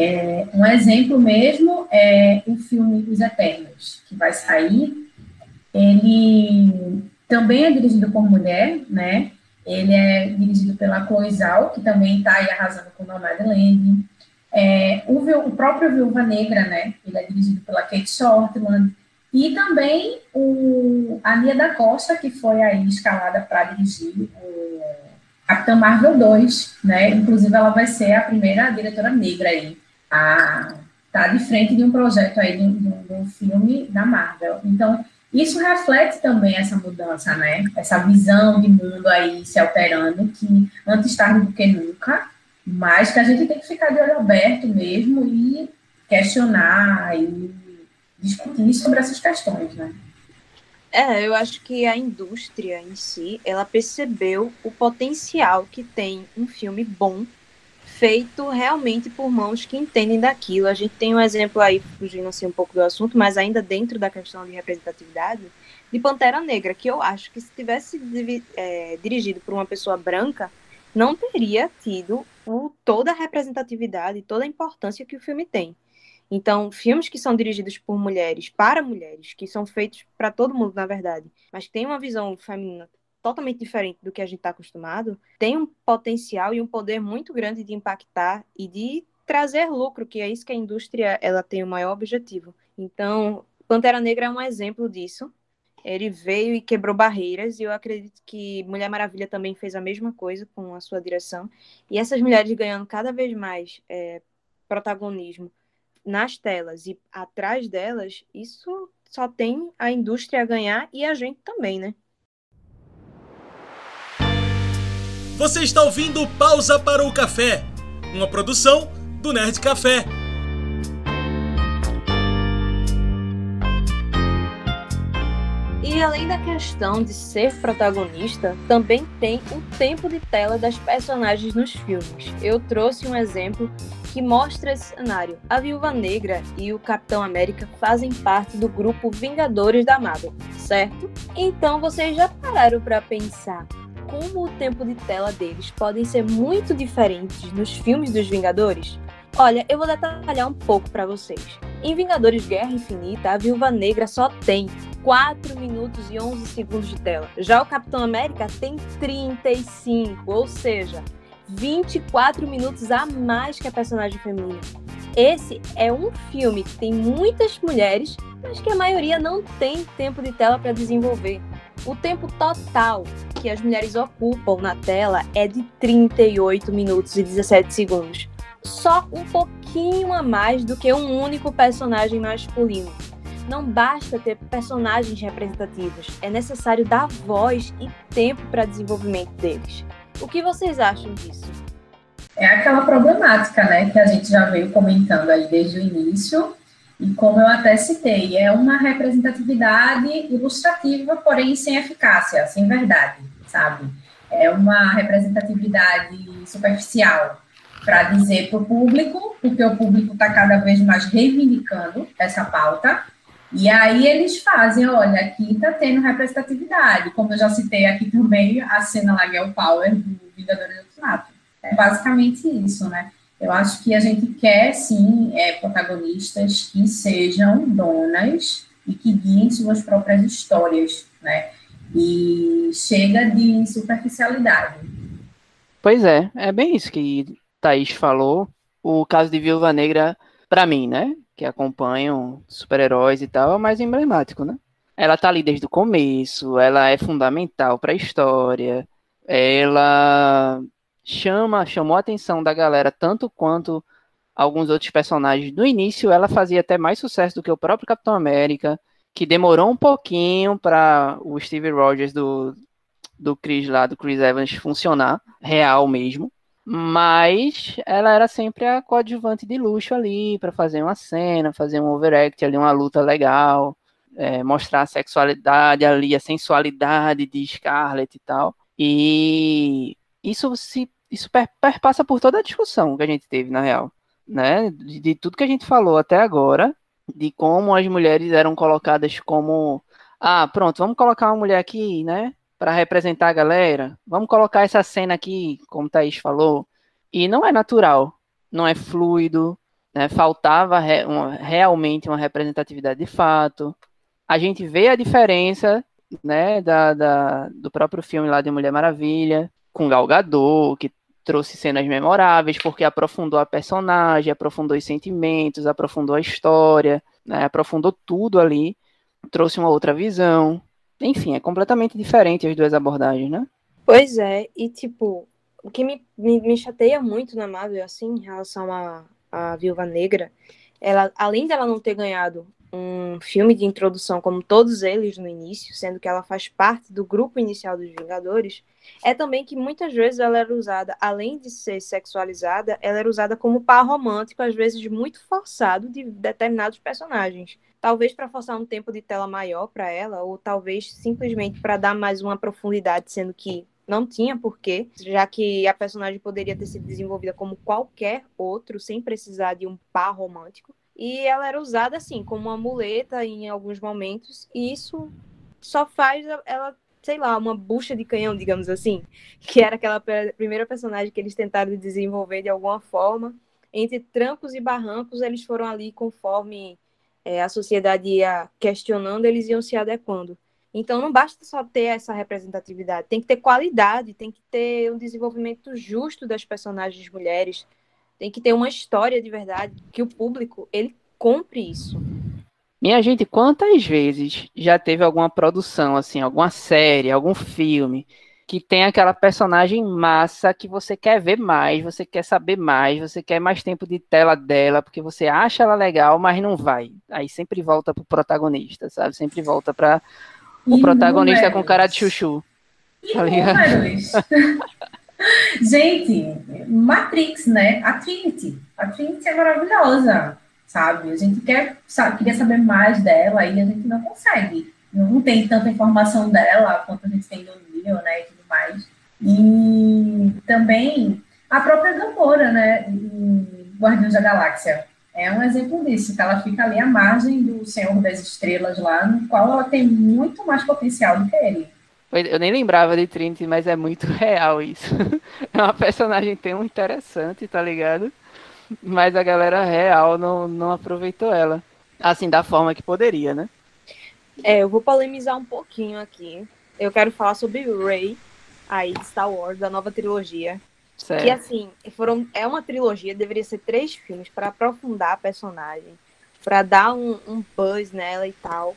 É, um exemplo mesmo é o filme Os Eternos, que vai sair. Ele também é dirigido por mulher, né? Ele é dirigido pela Zhao, que também está aí arrasando com Nomadland. É, o, o, próprio Viúva Negra, né? Ele é dirigido pela Kate Shortland. E também o, a Nia da Costa, que foi aí escalada para dirigir o Capitã Marvel 2, né? Inclusive, ela vai ser a primeira diretora negra aí a tá de frente de um projeto aí de, de, de um filme da Marvel. Então, isso reflete também essa mudança, né? Essa visão de mundo aí se alterando, que antes tarde do que nunca, mas que a gente tem que ficar de olho aberto mesmo e questionar e discutir sobre essas questões, né? É, eu acho que a indústria em si, ela percebeu o potencial que tem um filme bom feito realmente por mãos que entendem daquilo. A gente tem um exemplo aí, fugindo assim um pouco do assunto, mas ainda dentro da questão de representatividade, de Pantera Negra, que eu acho que se tivesse é, dirigido por uma pessoa branca, não teria tido o, toda a representatividade, toda a importância que o filme tem. Então, filmes que são dirigidos por mulheres, para mulheres, que são feitos para todo mundo, na verdade, mas que tem uma visão feminina totalmente diferente do que a gente está acostumado, tem um potencial e um poder muito grande de impactar e de trazer lucro, que é isso que a indústria ela tem o maior objetivo. Então, Pantera Negra é um exemplo disso. Ele veio e quebrou barreiras, e eu acredito que Mulher Maravilha também fez a mesma coisa com a sua direção. E essas mulheres ganhando cada vez mais é, protagonismo nas telas e atrás delas, isso só tem a indústria a ganhar e a gente também, né? Você está ouvindo Pausa para o Café, uma produção do Nerd Café. E além da questão de ser protagonista, também tem o tempo de tela das personagens nos filmes. Eu trouxe um exemplo que mostra esse cenário. A Viúva Negra e o Capitão América fazem parte do grupo Vingadores da Marvel, certo? Então vocês já pararam para pensar como o tempo de tela deles podem ser muito diferentes nos filmes dos Vingadores? Olha, eu vou detalhar um pouco para vocês. Em Vingadores Guerra Infinita, a Viúva Negra só tem 4 minutos e 11 segundos de tela. Já o Capitão América tem 35, ou seja, 24 minutos a mais que a personagem feminina. Esse é um filme que tem muitas mulheres, mas que a maioria não tem tempo de tela para desenvolver. O tempo total que as mulheres ocupam na tela é de 38 minutos e 17 segundos. Só um pouquinho a mais do que um único personagem masculino. Não basta ter personagens representativos, é necessário dar voz e tempo para desenvolvimento deles. O que vocês acham disso? É aquela problemática, né, que a gente já veio comentando aí desde o início, e como eu até citei, é uma representatividade ilustrativa, porém sem eficácia, sem verdade, sabe? É uma representatividade superficial para dizer para o público, porque o público está cada vez mais reivindicando essa pauta, e aí eles fazem, olha, aqui está tendo representatividade, como eu já citei aqui também, a cena lá Girl Power do Vingadores do Ultimato. É basicamente isso, né? Eu acho que a gente quer, sim, é, protagonistas que sejam donas e que guiem suas próprias histórias, né? E chega de superficialidade. Pois é, é bem isso que Thaís falou. O caso de Viúva Negra, para mim, né? Que acompanham super-heróis e tal, é o mais emblemático, né? Ela tá ali desde o começo, ela é fundamental para a história, ela chama, chamou a atenção da galera tanto quanto alguns outros personagens. No início, ela fazia até mais sucesso do que o próprio Capitão América, que demorou um pouquinho para o Steve Rogers do, do Chris lá, do Chris Evans funcionar, real mesmo. Mas ela era sempre a coadjuvante de luxo ali, para fazer uma cena, fazer um overact ali, uma luta legal, é, mostrar a sexualidade ali, a sensualidade de Scarlett e tal. E isso se isso perpassa por toda a discussão que a gente teve, na real, né? De, de, tudo que a gente falou até agora, de como as mulheres eram colocadas como, ah, pronto, vamos colocar uma mulher aqui, né? para representar a galera, vamos colocar essa cena aqui, como Thaís falou, e não é natural, não é fluido, né? faltava re, uma, realmente uma representatividade de fato. A gente vê a diferença né, da, da, do próprio filme lá de Mulher Maravilha, com Gal Gadot, que trouxe cenas memoráveis, porque aprofundou a personagem, aprofundou os sentimentos, aprofundou a história, né, aprofundou tudo ali, trouxe uma outra visão. Enfim, é completamente diferente as duas abordagens, né? Pois é, e tipo, o que me, me, me chateia muito na Marvel, assim, em relação à a, a Viúva Negra, ela, além dela não ter ganhado um filme de introdução como todos eles no início, sendo que ela faz parte do grupo inicial dos Vingadores, é também que muitas vezes ela era usada, além de ser sexualizada, ela era usada como par romântico, às vezes muito forçado de determinados personagens. Talvez para forçar um tempo de tela maior para ela, ou talvez simplesmente para dar mais uma profundidade, sendo que não tinha porquê, já que a personagem poderia ter sido desenvolvida como qualquer outro, sem precisar de um par romântico. E ela era usada assim, como uma muleta em alguns momentos, e isso só faz ela, sei lá, uma bucha de canhão, digamos assim, <laughs> que era aquela primeira personagem que eles tentaram desenvolver de alguma forma. Entre trancos e barrancos, eles foram ali conforme é, a sociedade ia questionando, eles iam se adequando. Então não basta só ter essa representatividade, tem que ter qualidade, tem que ter um desenvolvimento justo das personagens mulheres, tem que ter uma história de verdade, que o público, ele compre isso. Minha gente, quantas vezes já teve alguma produção, assim, alguma série, algum filme, que tem aquela personagem massa que você quer ver mais, você quer saber mais, você quer mais tempo de tela dela, porque você acha ela legal, mas não vai. Aí sempre volta pro protagonista, sabe? Sempre volta para o protagonista com cara de chuchu. Tá ligado? <laughs> <laughs> Gente, Matrix, né? A Trinity. A Trinity é maravilhosa, sabe? A gente quer, sabe, queria saber mais dela e a gente não consegue. Não tem tanta informação dela quanto a gente tem do Neo, né? E tudo mais. E também a própria Gamora, né? Guardiões da Galáxia. É um exemplo disso, que ela fica ali à margem do Senhor das Estrelas lá, no qual ela tem muito mais potencial do que ele. Eu nem lembrava de Trinity, mas é muito <laughs> real isso. <laughs> É uma personagem tão interessante, tá ligado? Mas a galera real não, não aproveitou ela. Assim, da forma que poderia, né? É, eu vou polemizar um pouquinho aqui. Eu quero falar sobre Rey, aí de Star Wars, da nova trilogia. Certo. Que assim, foram, é uma trilogia, deveria ser três filmes para aprofundar a personagem, para dar um, um buzz nela e tal.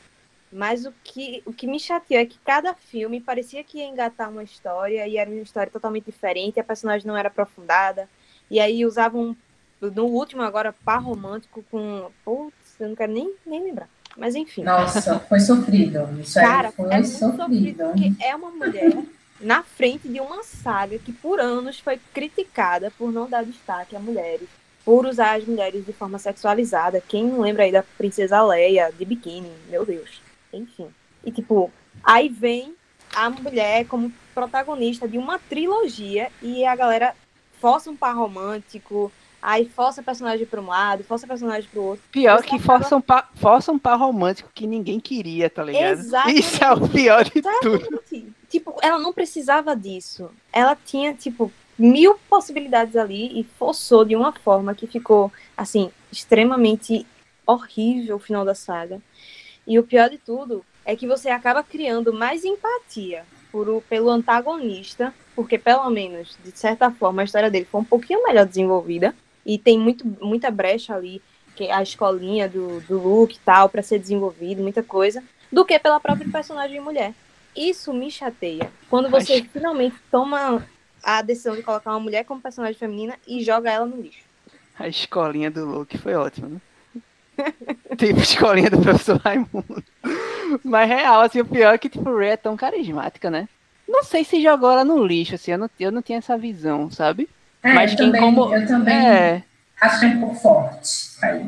Mas o que, o que me chateou é que cada filme parecia que ia engatar uma história e era uma história totalmente diferente, a personagem não era aprofundada. E aí usavam, no último agora, par romântico com. Putz, eu não quero nem, nem lembrar. Mas enfim. Nossa, foi sofrido. Isso Cara, foi é sofrido. sofrido. Porque é uma mulher na frente de uma saga que por anos foi criticada por não dar destaque a mulheres, por usar as mulheres de forma sexualizada. Quem não lembra aí da Princesa Leia de biquíni? Meu Deus enfim. E tipo, aí vem a mulher como protagonista de uma trilogia e a galera força um par romântico, aí força personagem para um lado, força personagem para o outro. Pior que acaba... força, um par, força um par romântico que ninguém queria, tá ligado? Exatamente. Isso é o pior de Exatamente. tudo. Tipo, ela não precisava disso. Ela tinha, tipo, mil possibilidades ali e forçou de uma forma que ficou, assim, extremamente horrível o final da saga. E o pior de tudo é que você acaba criando mais empatia por, pelo antagonista, porque pelo menos, de certa forma, a história dele foi um pouquinho melhor desenvolvida e tem muito, muita brecha ali, que a escolinha do, do Luke e tal, para ser desenvolvido, muita coisa, do que pela própria personagem mulher. Isso me chateia. Quando você Acho... finalmente toma a decisão de colocar uma mulher como personagem feminina e joga ela no lixo. A escolinha do Luke foi ótima, né? <laughs> tipo escolinha do professor Raimundo. Mas real, assim, o pior é que, tipo, Ray é tão carismática, né? Não sei se jogou ela no lixo, assim, eu não, eu não tinha essa visão, sabe? É, mas eu quem também, como... Eu também é... achei um pouco forte.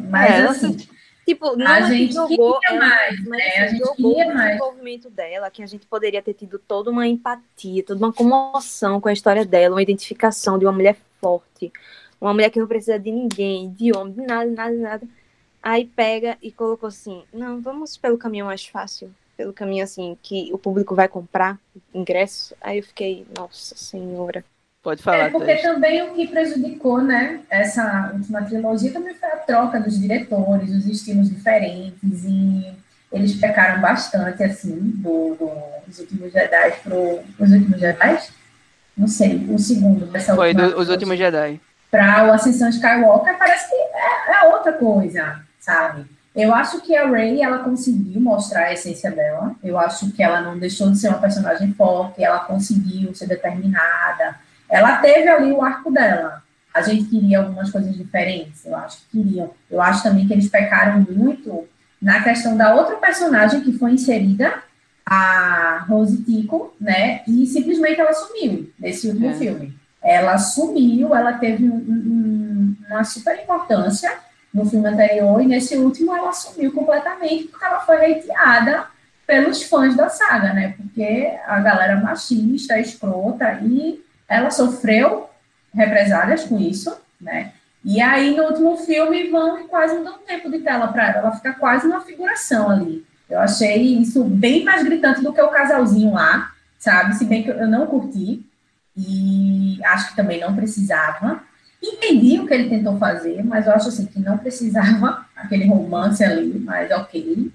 Mas, é, assim... Tipo, não a gente jogou, mais, mas né? a gente jogou o mais. desenvolvimento dela, que a gente poderia ter tido toda uma empatia, toda uma comoção com a história dela, uma identificação de uma mulher forte, uma mulher que não precisa de ninguém, de homem, de nada, nada, nada Aí pega e colocou assim: não, vamos pelo caminho mais fácil. pelo caminho assim que o público vai comprar ingresso, aí eu fiquei, nossa senhora. Pode falar. É porque também o que prejudicou, né, essa última trilogia também foi a troca dos diretores, os estilos diferentes e eles pecaram bastante assim do, do dos últimos Jedi pro os últimos Jedi. Não sei, o segundo dessa Foi do, os últimos Jedi. Para o Ascensão Skywalker parece que é, é outra coisa, sabe? Eu acho que a Rey ela conseguiu mostrar a essência dela. Eu acho que ela não deixou de ser uma personagem forte. Ela conseguiu ser determinada. Ela teve ali o arco dela. A gente queria algumas coisas diferentes. Eu acho que queriam. Eu acho também que eles pecaram muito na questão da outra personagem que foi inserida, a Rose Tico, né? E simplesmente ela sumiu nesse último é. filme. Ela sumiu. Ela teve um, um, uma super importância no filme anterior, e nesse último ela sumiu completamente, porque ela foi hateada pelos fãs da saga, né? Porque a galera machista, escrota, e ela sofreu represálias com isso, né? E aí, no último filme, vão quase não dão tempo de tela para ela, ela fica quase uma figuração ali. Eu achei isso bem mais gritante do que o casalzinho lá, sabe? Se bem que eu não curti, e acho que também não precisava. Entendi o que ele tentou fazer, mas eu acho assim que não precisava <laughs> aquele romance ali, mas ok,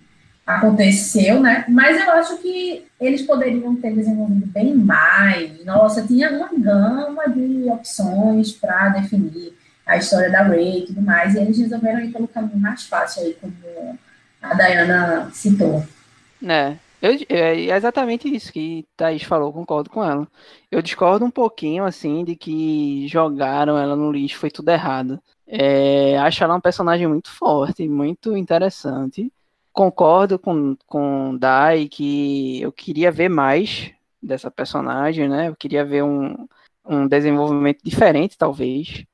aconteceu, né? Mas eu acho que eles poderiam ter desenvolvido bem mais. Nossa, tinha uma gama de opções para definir a história da Ray e tudo mais, e eles resolveram ir pelo caminho mais fácil aí, como a Diana citou. É, eu, é exatamente isso que Thaís falou, concordo com ela. Eu discordo um pouquinho, assim, de que jogaram ela no lixo, foi tudo errado. É, acho ela um personagem muito forte, muito interessante. Concordo com, com Dai que eu queria ver mais dessa personagem, né? Eu queria ver um, um desenvolvimento diferente, talvez.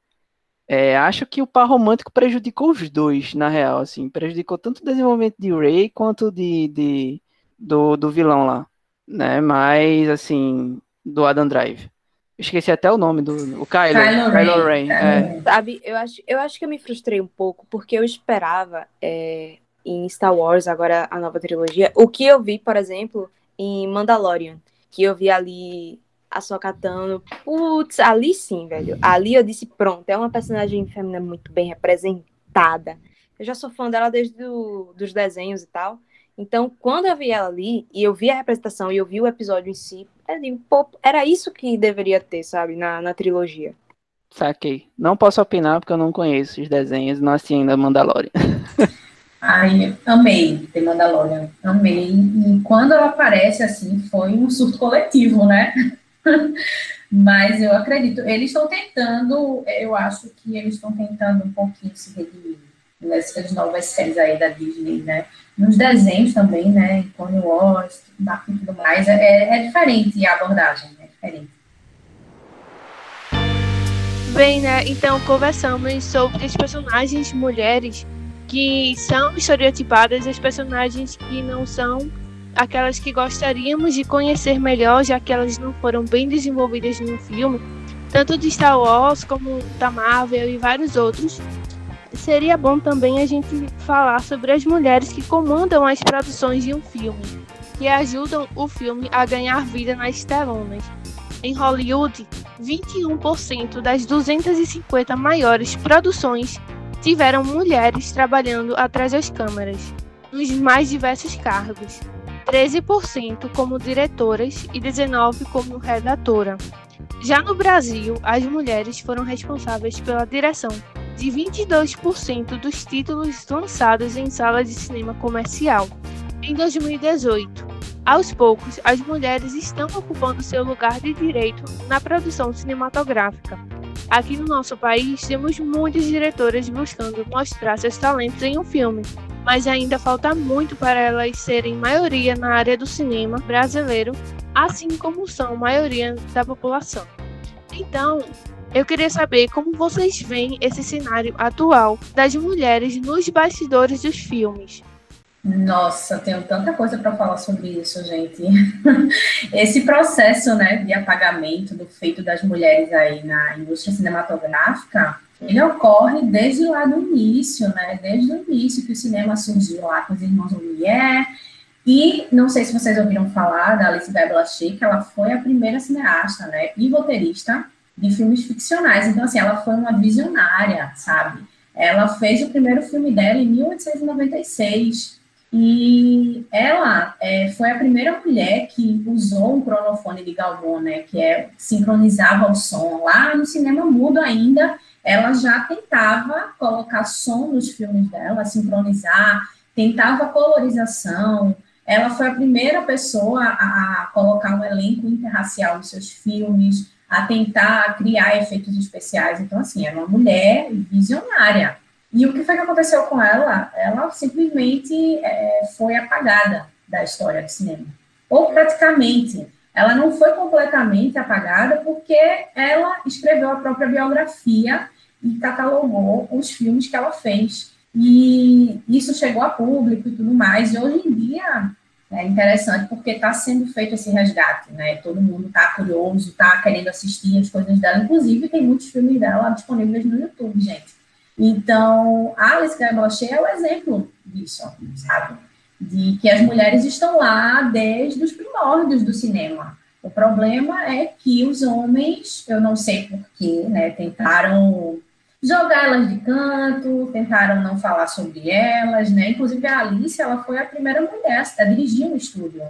É, acho que o par romântico prejudicou os dois, na real, assim. Prejudicou tanto o desenvolvimento de Ray quanto de, de do, do vilão lá, né? Mas, assim, do Adam Drive. Esqueci até o nome do o Kylo, Kylo, Kylo Ren. É. Sabe, eu acho, eu acho que eu me frustrei um pouco, porque eu esperava é, em Star Wars, agora a nova trilogia, o que eu vi, por exemplo, em Mandalorian, que eu vi ali a Sokatano, putz, ali sim, velho. Ali eu disse, pronto, é uma personagem feminina muito bem representada. Eu já sou fã dela desde do, dos desenhos e tal. Então, quando eu vi ela ali, e eu vi a representação e eu vi o episódio em si, eu digo, pô, era isso que deveria ter, sabe, na, na trilogia. Saquei. Não posso opinar porque eu não conheço os desenhos, não assisti ainda Mandalorian. <laughs> Ai, amei The Mandalorian, amei. E quando ela aparece, assim, foi um surto coletivo, né? <laughs> Mas eu acredito, eles estão tentando, eu acho que eles estão tentando um pouquinho se redimir nessas novas séries aí da Disney, né? Nos desenhos também, né? Em Clone Wars, tudo mais, é, é diferente a abordagem, é diferente. Bem, né? Então conversamos sobre as personagens mulheres que são estereotipadas, as personagens que não são aquelas que gostaríamos de conhecer melhor, já que elas não foram bem desenvolvidas no filme, tanto de Star Wars como da Marvel e vários outros seria bom também a gente falar sobre as mulheres que comandam as produções de um filme, que ajudam o filme a ganhar vida nas telonas. Em Hollywood, 21% das 250 maiores produções tiveram mulheres trabalhando atrás das câmeras, nos mais diversos cargos. 13% como diretoras e 19% como redatora. Já no Brasil, as mulheres foram responsáveis pela direção de 22% dos títulos lançados em salas de cinema comercial em 2018. Aos poucos, as mulheres estão ocupando seu lugar de direito na produção cinematográfica. Aqui no nosso país, temos muitas diretoras buscando mostrar seus talentos em um filme, mas ainda falta muito para elas serem maioria na área do cinema brasileiro, assim como são maioria da população. Então, eu queria saber como vocês veem esse cenário atual das mulheres nos bastidores dos filmes. Nossa, tenho tanta coisa para falar sobre isso, gente. <laughs> Esse processo, né, de apagamento do feito das mulheres aí na indústria cinematográfica, ele ocorre desde lá do início, né? Desde o início que o cinema surgiu lá com os irmãos Lumière, E não sei se vocês ouviram falar da Alice Guy que ela foi a primeira cineasta, né, e roteirista de filmes ficcionais. Então, assim, ela foi uma visionária, sabe? Ela fez o primeiro filme dela em 1896. E ela é, foi a primeira mulher que usou um cronofone de Galvão, né, que é sincronizava o som. Lá no cinema mudo ainda, ela já tentava colocar som nos filmes dela, sincronizar, tentava colorização. Ela foi a primeira pessoa a, a colocar um elenco interracial nos seus filmes a tentar criar efeitos especiais. Então, assim, era uma mulher visionária. E o que foi que aconteceu com ela? Ela simplesmente é, foi apagada da história do cinema. Ou praticamente. Ela não foi completamente apagada porque ela escreveu a própria biografia e catalogou os filmes que ela fez. E isso chegou a público e tudo mais. E hoje em dia é interessante porque está sendo feito esse resgate, né? Todo mundo está curioso, está querendo assistir as coisas dela. Inclusive, tem muitos filmes dela disponíveis no YouTube, gente. Então, Alice Guy é o exemplo disso, sabe? De que as mulheres estão lá desde os primórdios do cinema. O problema é que os homens, eu não sei porquê, né, tentaram jogar elas de canto, tentaram não falar sobre elas, né? Inclusive a Alice, ela foi a primeira mulher a dirigir um estúdio.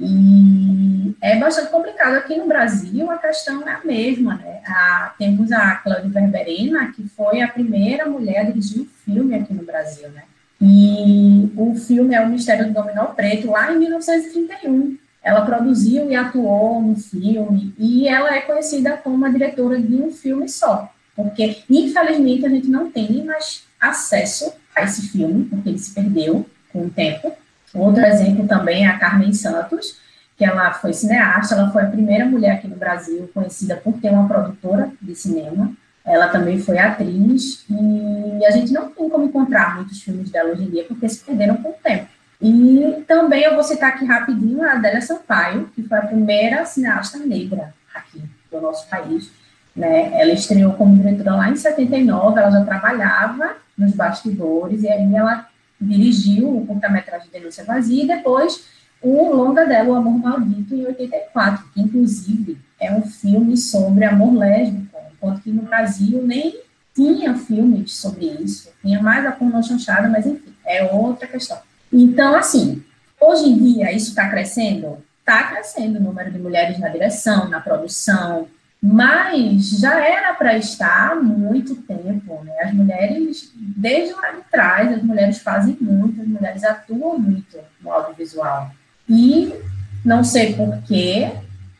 E é bastante complicado aqui no Brasil, a questão é a mesma, né? A, temos a Cláudia Verberena, que foi a primeira mulher a dirigir um filme aqui no Brasil, né? E o filme é O Mistério do Dominó Preto, lá em 1931. Ela produziu e atuou no filme, e ela é conhecida como a diretora de um filme só, porque infelizmente a gente não tem mais acesso a esse filme, porque ele se perdeu com o tempo. Outro exemplo também é a Carmen Santos, que ela foi cineasta, ela foi a primeira mulher aqui no Brasil conhecida por ter uma produtora de cinema. Ela também foi atriz e a gente não tem como encontrar muitos filmes dela hoje em dia porque se perderam com o tempo. E também eu vou citar aqui rapidinho a Adélia Sampaio, que foi a primeira cineasta negra aqui do nosso país né? Ela estreou como diretora lá em 79, ela já trabalhava nos bastidores, e aí ela dirigiu o curta-metragem Denúncia Vazia, e depois o longa dela, O Amor Maldito, em 84, que inclusive é um filme sobre amor lésbico, enquanto que no Brasil nem tinha filmes sobre isso, tinha mais a pornô chanchada, mas enfim, é outra questão. Então, assim, hoje em dia isso está crescendo? Está crescendo o número de mulheres na direção, na produção, mas já era para estar há muito tempo, né? As mulheres, desde lá de trás, as mulheres fazem muito, as mulheres atuam muito no audiovisual. E não sei porquê,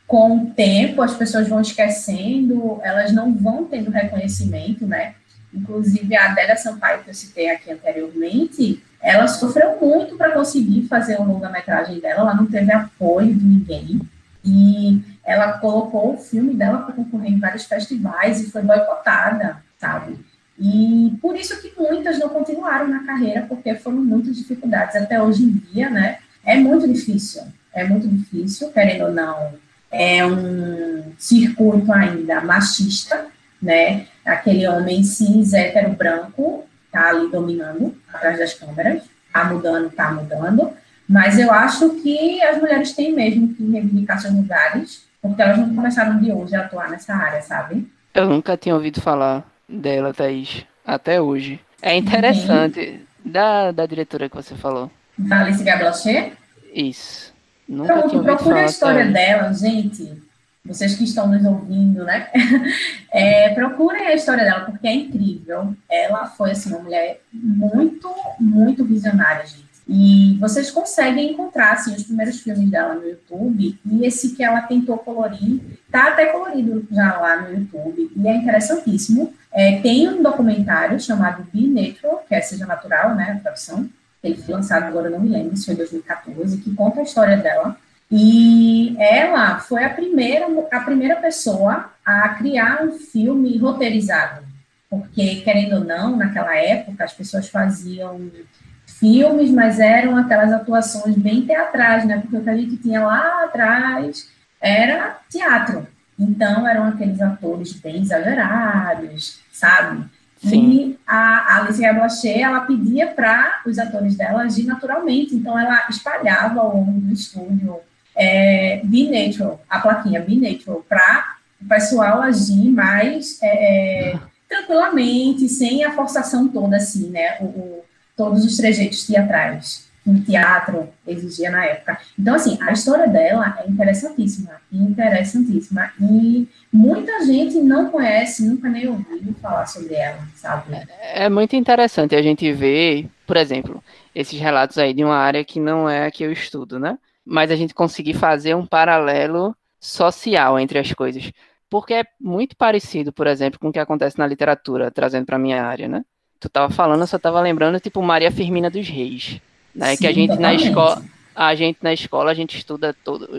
com o tempo as pessoas vão esquecendo, elas não vão tendo reconhecimento, né? Inclusive a Adélia Sampaio, que eu citei aqui anteriormente, ela sofreu muito para conseguir fazer o longa-metragem dela, ela não teve apoio de ninguém. E ela colocou o filme dela para concorrer em vários festivais e foi boicotada, sabe? E por isso que muitas não continuaram na carreira, porque foram muitas dificuldades. Até hoje em dia, né? É muito difícil. É muito difícil, querendo ou não. É um circuito ainda machista, né? Aquele homem cis, hétero, branco, tá ali dominando atrás das câmeras. Tá mudando, tá mudando. Mas eu acho que as mulheres têm mesmo que reivindicar seus lugares, porque elas não começaram de hoje a atuar nessa área, sabe? Eu nunca tinha ouvido falar dela, Thaís, até hoje. É interessante. Da, da diretora que você falou. Da Alice Gablachet? Isso. Nunca Pronto, tinha ouvido procure falar a história dela, gente. Vocês que estão nos ouvindo, né? <laughs> É, procurem a história dela, porque é incrível. Ela foi, assim, uma mulher muito, muito visionária, gente. E vocês conseguem encontrar assim, os primeiros filmes dela no YouTube, e esse que ela tentou colorir, tá até colorido já lá no YouTube, e é interessantíssimo. É, tem um documentário chamado Be Natural, que é Seja Natural, né, a tradução, ele foi lançado agora, não me lembro, se foi em 2014, que conta a história dela. E ela foi a primeira, a primeira pessoa a criar um filme roteirizado, porque, querendo ou não, naquela época, as pessoas faziam filmes, mas eram aquelas atuações bem teatrais, né? Porque o que a gente tinha lá atrás era teatro. Então, eram aqueles atores bem exagerados, sabe? Sim. E a Alice Blaché, ela pedia para os atores dela agir naturalmente, então ela espalhava ao longo do estúdio é, Be Natural, a plaquinha Be Natural, para o pessoal agir mais é, é, tranquilamente, sem a forçação toda, assim, né? O, o, todos os trejeitos teatrais que o teatro exigia na época. Então, assim, a história dela é interessantíssima, interessantíssima. E muita gente não conhece, nunca nem ouviu falar sobre ela, sabe? É, é muito interessante a gente ver, por exemplo, esses relatos aí de uma área que não é a que eu estudo, né? Mas a gente conseguir fazer um paralelo social entre as coisas. Porque é muito parecido, por exemplo, com o que acontece na literatura, trazendo para minha área, né? Tu tava falando, eu só tava lembrando, tipo, Maria Firmina dos Reis né? Sim, que a gente na escola a gente na escola a gente estuda todo,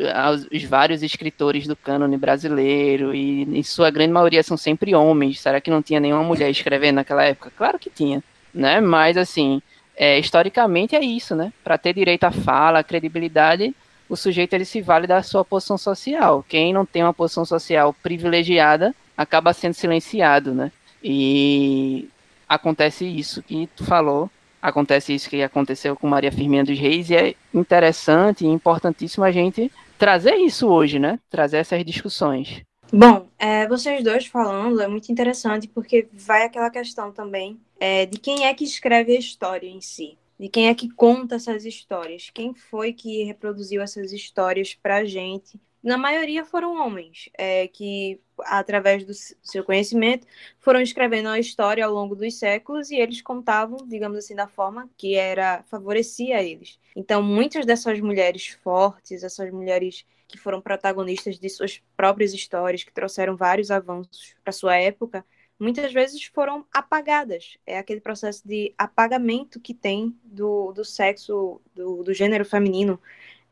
os vários escritores do cânone brasileiro e em sua grande maioria são sempre homens. Será que não tinha nenhuma mulher escrevendo naquela época? Claro que tinha, né? Mas assim, é, historicamente é isso, né? Para ter direito à fala, à credibilidade, o sujeito ele se vale da sua posição social. Quem não tem uma posição social privilegiada acaba sendo silenciado, né? E acontece isso que tu falou acontece isso que aconteceu com Maria Firmina dos Reis, e é interessante e importantíssimo a gente trazer isso hoje, né? Trazer essas discussões. Bom, é, vocês dois falando é muito interessante porque vai aquela questão também é, de quem é que escreve a história em si, de quem é que conta essas histórias, quem foi que reproduziu essas histórias para gente, na maioria foram homens, é, que, através do seu conhecimento, foram escrevendo a história ao longo dos séculos e eles contavam, digamos assim, da forma que era favorecia eles. Então, muitas dessas mulheres fortes, essas mulheres que foram protagonistas de suas próprias histórias, que trouxeram vários avanços para sua época, muitas vezes foram apagadas. É aquele processo de apagamento que tem do, do sexo, do, do gênero feminino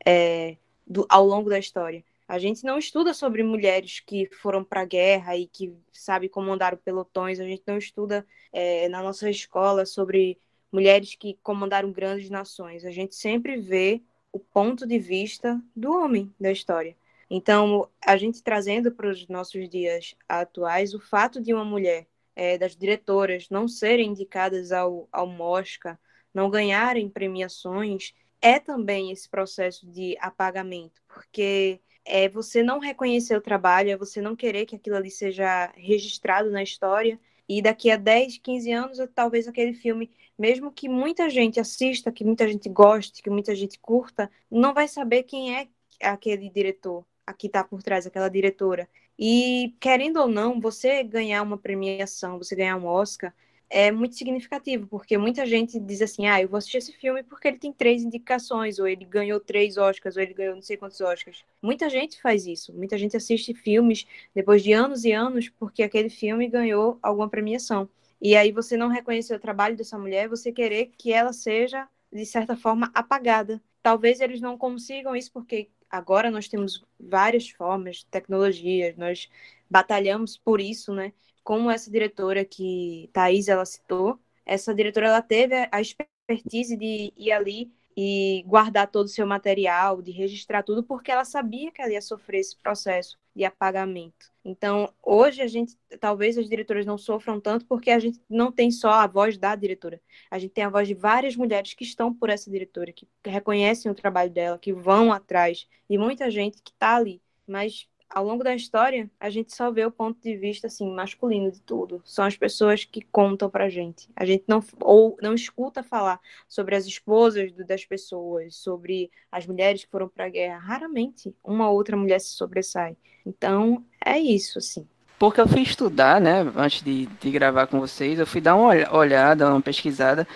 é, do, ao longo da história. A gente não estuda sobre mulheres que foram para a guerra e que, sabe, comandaram pelotões. A gente não estuda é, na nossa escola sobre mulheres que comandaram grandes nações. A gente sempre vê o ponto de vista do homem da história. Então, a gente trazendo para os nossos dias atuais o fato de uma mulher, é, das diretoras, não serem indicadas ao, ao Mosca, não ganharem premiações, é também esse processo de apagamento, porque é você não reconhecer o trabalho, é você não querer que aquilo ali seja registrado na história. E daqui a 10, 15 anos, talvez aquele filme, mesmo que muita gente assista, que muita gente goste, que muita gente curta, não vai saber quem é aquele diretor, a que está por trás, aquela diretora. E, querendo ou não, você ganhar uma premiação, você ganhar um Oscar, é muito significativo, porque muita gente diz assim, ah, eu vou assistir esse filme porque ele tem três indicações, ou ele ganhou três Oscars, ou ele ganhou não sei quantos Oscars. Muita gente faz isso, muita gente assiste filmes depois de anos e anos porque aquele filme ganhou alguma premiação. E aí você não reconhecer o trabalho dessa mulher, você querer que ela seja, de certa forma, apagada. Talvez eles não consigam isso porque agora nós temos várias formas, tecnologias, nós batalhamos por isso, né? Como essa diretora que Thaís ela citou, essa diretora ela teve a expertise de ir ali e guardar todo o seu material, de registrar tudo, porque ela sabia que ela ia sofrer esse processo de apagamento. Então, hoje a gente, talvez as diretoras não sofram tanto, porque a gente não tem só a voz da diretora, a gente tem a voz de várias mulheres que estão por essa diretora, que reconhecem o trabalho dela, que vão atrás, e muita gente que está ali. Mas ao longo da história, a gente só vê o ponto de vista assim masculino de tudo. São as pessoas que contam pra gente. A gente não ou não escuta falar sobre as esposas das pessoas, sobre as mulheres que foram para a guerra. Raramente uma outra mulher se sobressai. Então, é isso assim. Porque eu fui estudar, né, antes de, de gravar com vocês, eu fui dar uma olhada, uma pesquisada,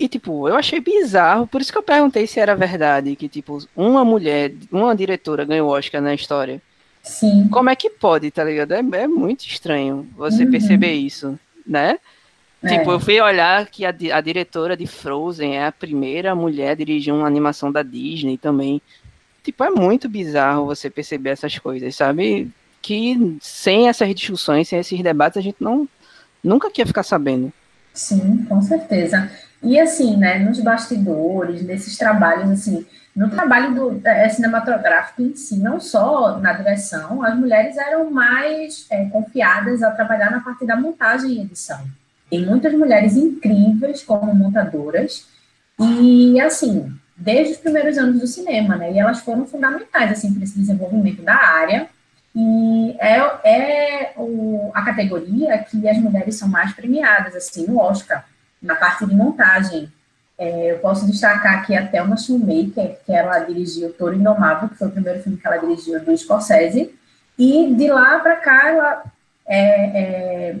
e, tipo, eu achei bizarro, por isso que eu perguntei se era verdade, que, tipo, uma mulher, uma diretora ganhou Oscar na história. Sim. Como é que pode, tá ligado? É, é muito estranho você uhum. perceber isso, né? É. Tipo, eu fui olhar que a, a diretora de Frozen é a primeira mulher a dirigir uma animação da Disney também. Tipo, é muito bizarro você perceber essas coisas, sabe? Que sem essas discussões, sem esses debates, a gente não nunca quer ficar sabendo. Sim, com certeza. E assim, né, nos bastidores, nesses trabalhos, assim, no trabalho do, é, cinematográfico em si, não só na direção, as mulheres eram mais é, confiadas a trabalhar na parte da montagem e edição. Tem muitas mulheres incríveis como montadoras, e assim, desde os primeiros anos do cinema, né? E elas foram fundamentais, assim, para esse desenvolvimento da área. E é, é o, a categoria que as mulheres são mais premiadas, assim, no Oscar, na parte de montagem. É, eu posso destacar aqui a Thelma Shoemaker, que ela dirigiu Toro Indomável, que foi o primeiro filme que ela dirigiu do Scorsese, e de lá para cá ela é, é,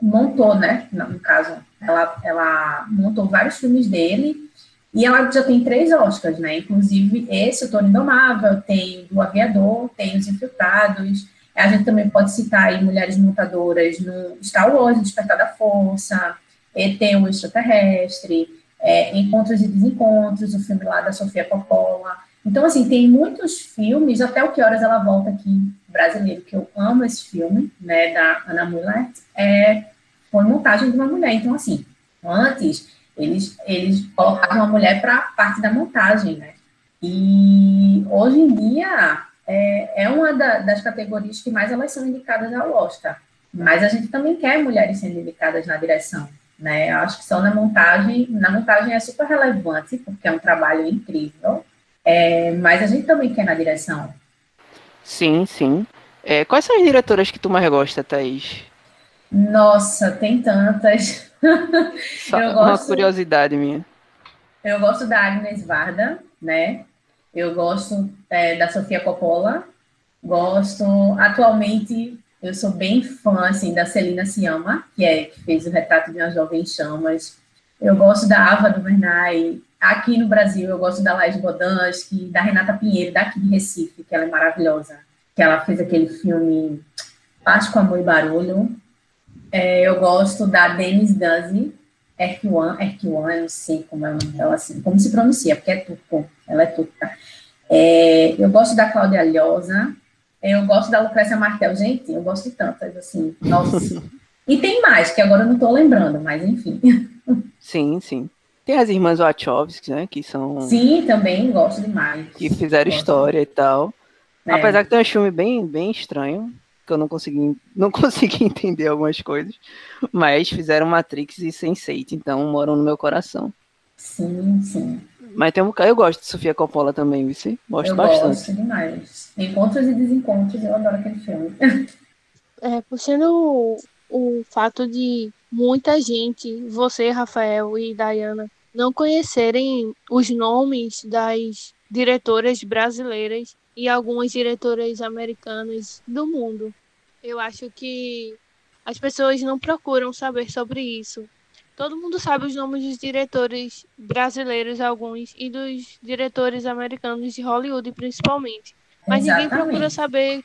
montou, né, no caso, ela, ela montou vários filmes dele, e ela já tem três Oscars, né, inclusive esse, o Toro Indomável, tem do Aviador, tem Os Infiltrados, a gente também pode citar aí mulheres montadoras no Star Wars, Despertar da Força, tem o Extraterrestre, é, Encontros e Desencontros, o filme lá da Sofia Coppola. Então, assim, tem muitos filmes, até o Que Horas Ela Volta aqui, brasileiro, que eu amo esse filme, né, da Ana Muller, é, foi montagem de uma mulher. Então, assim, antes, eles, eles colocavam uma mulher para parte da montagem, né? E hoje em dia é, é uma da, das categorias que mais elas são indicadas ao Oscar. Mas a gente também quer mulheres sendo indicadas na direção né? Eu acho que só na montagem, na montagem é super relevante, porque é um trabalho incrível, é, mas a gente também quer na direção. Sim, sim. É, quais são as diretoras que tu mais gosta, Thaís? Nossa, tem tantas. Só eu uma curiosidade minha. Eu gosto da Agnes Varda, né? Eu gosto é, da Sofia Coppola. Gosto, atualmente, eu sou bem fã, assim, da Celina Siama, que, é, que fez o retrato de uma jovem chamas. Eu gosto da Ava do Bernay. Aqui no Brasil, eu gosto da Laís Bodansky, da Renata Pinheiro, daqui de Recife, que ela é maravilhosa. Que ela fez aquele filme Paz com Amor e Barulho. É, eu gosto da Denise Duzzy, Erkwan, Erkwan, eu não sei como ela, ela assim, como se pronuncia, porque é turco, ela é turca. É, eu gosto da Cláudia Alhosa, eu gosto da Lucrécia Martel, gente, eu gosto de tantas, assim, nossa. e tem mais, que agora eu não estou lembrando, mas enfim. Sim, sim. Tem as irmãs Wachowski, né, que são... Sim, também gosto demais. Que fizeram gosto. história e tal. É. Apesar que tem um filme bem, bem estranho, que eu não consegui, não <laughs> consegui entender algumas coisas, mas fizeram Matrix e Sense8, então moram no meu coração. Sim, sim. Mas tem um, eu gosto de Sofia Coppola também, Vici. Gosto eu bastante. Gosto demais. Encontros e desencontros, eu adoro aquele filme. <laughs> É, puxando o, o fato de muita gente, você, Rafael e Dayana, não conhecerem os nomes das diretoras brasileiras e algumas diretoras americanas do mundo. Eu acho que as pessoas não procuram saber sobre isso. Todo mundo sabe os nomes dos diretores brasileiros, alguns, e dos diretores americanos de Hollywood, principalmente. Mas Exatamente. ninguém procura saber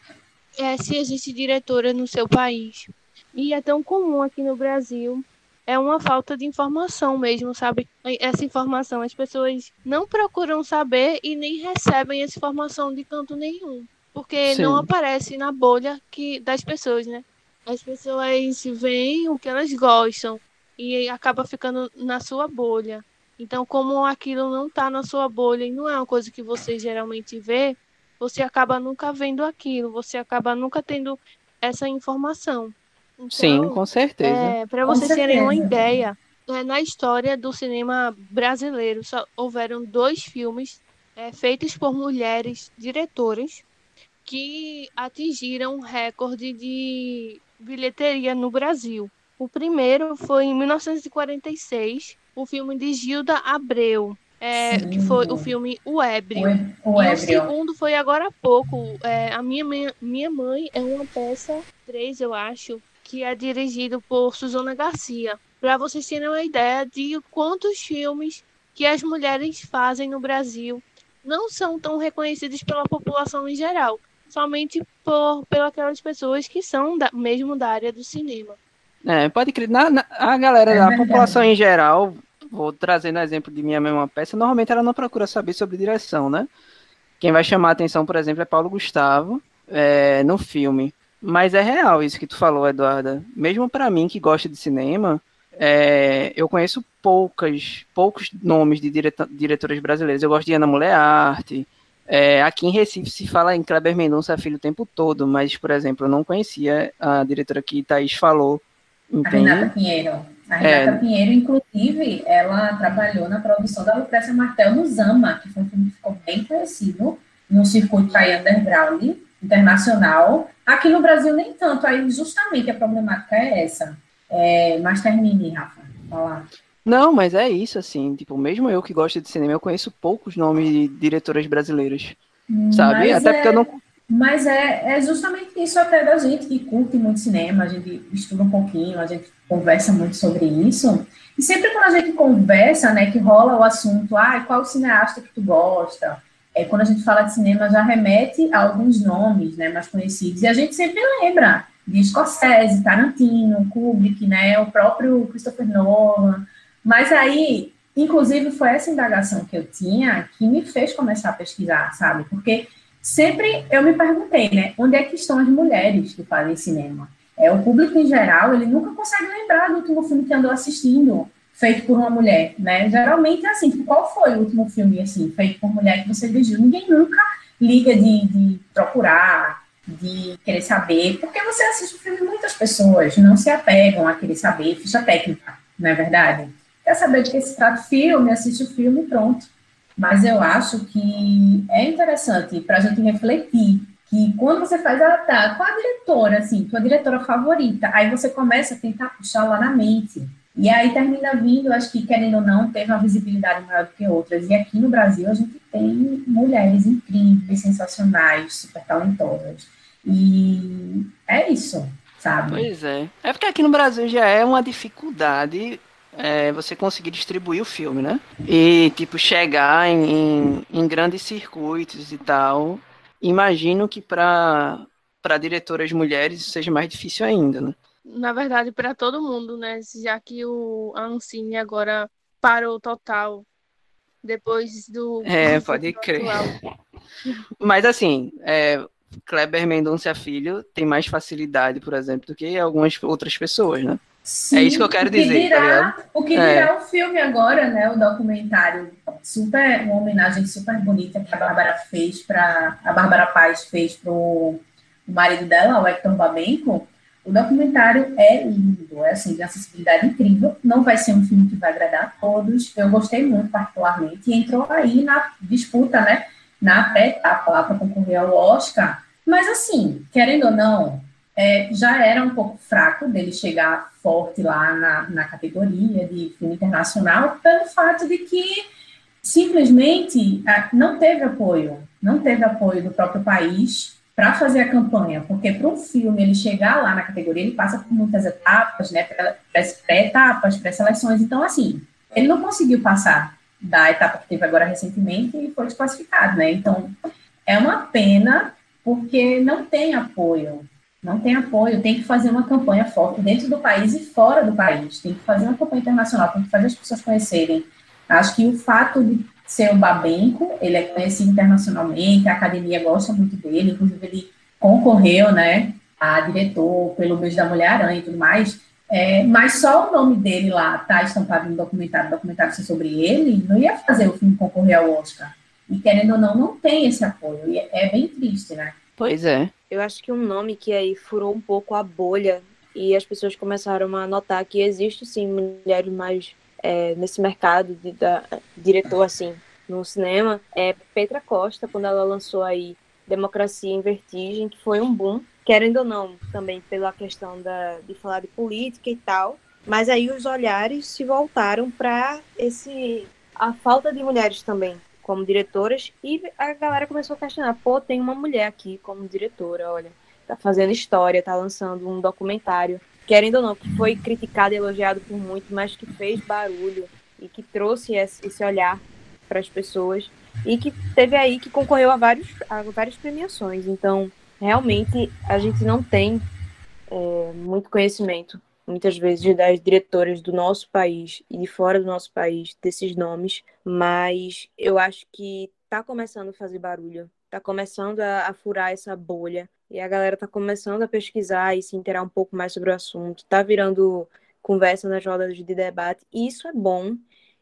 é, se existe diretora no seu país. E é tão comum aqui no Brasil. É uma falta de informação mesmo, sabe? Essa informação. As pessoas não procuram saber e nem recebem essa informação de canto nenhum. Porque Sim. não aparece na bolha que, das pessoas, né? As pessoas veem o que elas gostam e acaba ficando na sua bolha. Então, como aquilo não está na sua bolha e não é uma coisa que você geralmente vê, você acaba nunca vendo aquilo, você acaba nunca tendo essa informação. Então, Sim, com certeza. É, Para vocês certeza. terem uma ideia, é, na história do cinema brasileiro, só houveram dois filmes é, feitos por mulheres diretoras que atingiram recorde de bilheteria no Brasil. O primeiro foi em 1946, o filme de Gilda Abreu, é, que foi o filme O Ébrio. O, o, e o segundo foi agora há pouco. É, a minha, minha, minha mãe é uma peça 3, eu acho, que é dirigido por Suzana Garcia. Para vocês terem uma ideia de quantos filmes que as mulheres fazem no Brasil não são tão reconhecidos pela população em geral, somente por pelas pessoas que são da, mesmo da área do cinema. É, pode crer. Na, na, a galera, é a população em geral, vou trazendo exemplo de minha mesma peça, normalmente ela não procura saber sobre direção, né? Quem vai chamar a atenção, por exemplo, é Paulo Gustavo é, no filme. Mas é real isso que tu falou, Eduarda. Mesmo para mim que gosta de cinema, é, eu conheço poucas, poucos nomes de direta, diretoras brasileiras. Eu gosto de Ana Mulher Arte. É, aqui em Recife se fala em Kleber Mendonça Filho o tempo todo, mas, por exemplo, eu não conhecia a diretora que Thaís falou, Entende? A Renata Pinheiro. A Renata é... Pinheiro, inclusive, ela trabalhou na produção da Lucrécia Martel no Zama, que foi um filme que ficou bem conhecido no circuito aí underground internacional. Aqui no Brasil, nem tanto. Aí, justamente, a problemática é essa. É, mas termine, Rafa, falar. Não, mas é isso, assim, tipo, mesmo eu que gosto de cinema, eu conheço poucos nomes de diretoras brasileiras, sabe? Mas até é, porque eu não... Mas é, é justamente isso até da gente que curte muito cinema, a gente estuda um pouquinho, a gente conversa muito sobre isso, e sempre quando a gente conversa, né, que rola o assunto, ah, qual cineasta que tu gosta, é, quando a gente fala de cinema, já remete a alguns nomes, né, mais conhecidos, e a gente sempre lembra de Scorsese, Tarantino, Kubrick, né, o próprio Christopher Nolan, mas aí, inclusive, foi essa indagação que eu tinha que me fez começar a pesquisar, sabe? Porque sempre eu me perguntei, né, onde é que estão as mulheres que fazem cinema? É, o público em geral, ele nunca consegue lembrar do último filme que andou assistindo, feito por uma mulher, né? Geralmente é assim, tipo, qual foi o último filme, assim, feito por mulher que você viu? Ninguém nunca liga de, de procurar, de querer saber, porque você assiste o filme muitas pessoas não se apegam a querer saber ficha técnica, não é verdade? Quer saber de que se trata o filme, assiste o filme e pronto. Mas eu acho que é interessante para a gente refletir que quando você faz a tá, qual a diretora, assim, tua diretora favorita, aí você começa a tentar puxar lá na mente. E aí termina vindo, acho que querendo ou não, teve uma visibilidade maior do que outras. E aqui no Brasil a gente tem mulheres incríveis, sensacionais, super talentosas. E é isso, sabe? Pois é. É porque aqui no Brasil já é uma dificuldade é, você conseguir distribuir o filme, né? E, tipo, chegar em, em grandes circuitos e tal. Imagino que para diretoras mulheres isso seja mais difícil ainda, né? Na verdade, para todo mundo, né? Já que o Ancine agora parou total depois do. É, pode crer. Atual. <laughs> Mas assim, é, Kleber Mendonça Filho tem mais facilidade, por exemplo, do que algumas outras pessoas, né? Sim, é isso que eu quero dizer. Dirá, tá o que dirá é. o filme agora, né? O documentário super, uma homenagem super bonita que a Bárbara fez para a Bárbara Paz fez pro o marido dela, o Hector Babenco. O documentário é lindo, é assim, de acessibilidade incrível. Não vai ser um filme que vai agradar a todos. Eu gostei muito, particularmente, e entrou aí na disputa, né? Na pré-etapa lá para concorrer ao Oscar. Mas assim, querendo ou não, é, já era um pouco fraco dele chegar forte lá na, na categoria de filme internacional, pelo fato de que simplesmente não teve apoio, não teve apoio do próprio país para fazer a campanha, porque para um filme ele chegar lá na categoria, ele passa por muitas etapas, né, pré-etapas, pré-seleções, então assim, ele não conseguiu passar da etapa que teve agora recentemente e foi desclassificado, né, então é uma pena porque não tem apoio, não tem apoio, tem que fazer uma campanha forte dentro do país e fora do país, tem que fazer uma campanha internacional, tem que fazer as pessoas conhecerem. Acho que o fato de ser o Babenco, ele é conhecido internacionalmente, a academia gosta muito dele, inclusive ele concorreu, né, a diretor pelo Beijo da Mulher-Aranha e tudo mais, é, mas só o nome dele lá tá estampado no documentário, documentário sobre ele, não ia fazer o filme concorrer ao Oscar. E querendo ou não, não tem esse apoio, e é bem triste, né? Pois é. Eu acho que um nome que aí furou um pouco a bolha e as pessoas começaram a notar que existe sim mulheres mais é, nesse mercado de, da, diretor assim no cinema é Petra Costa quando ela lançou aí Democracia em Vertigem que foi um boom querendo ou não também pela questão da, de falar de política e tal mas aí os olhares se voltaram para esse a falta de mulheres também como diretoras e a galera começou a questionar, pô, tem uma mulher aqui como diretora, olha, tá fazendo história, tá lançando um documentário, querendo ou não, que foi criticado e elogiado por muito, mas que fez barulho e que trouxe esse olhar para as pessoas e que teve aí que concorreu a, vários, a várias premiações. Então, realmente, a gente não tem é, muito conhecimento muitas vezes das diretoras do nosso país e de fora do nosso país desses nomes, mas eu acho que está começando a fazer barulho, está começando a, a, furar essa bolha e a galera está começando a pesquisar e se inteirar um pouco mais sobre o assunto, está virando conversa nas rodas de debate. E isso é bom.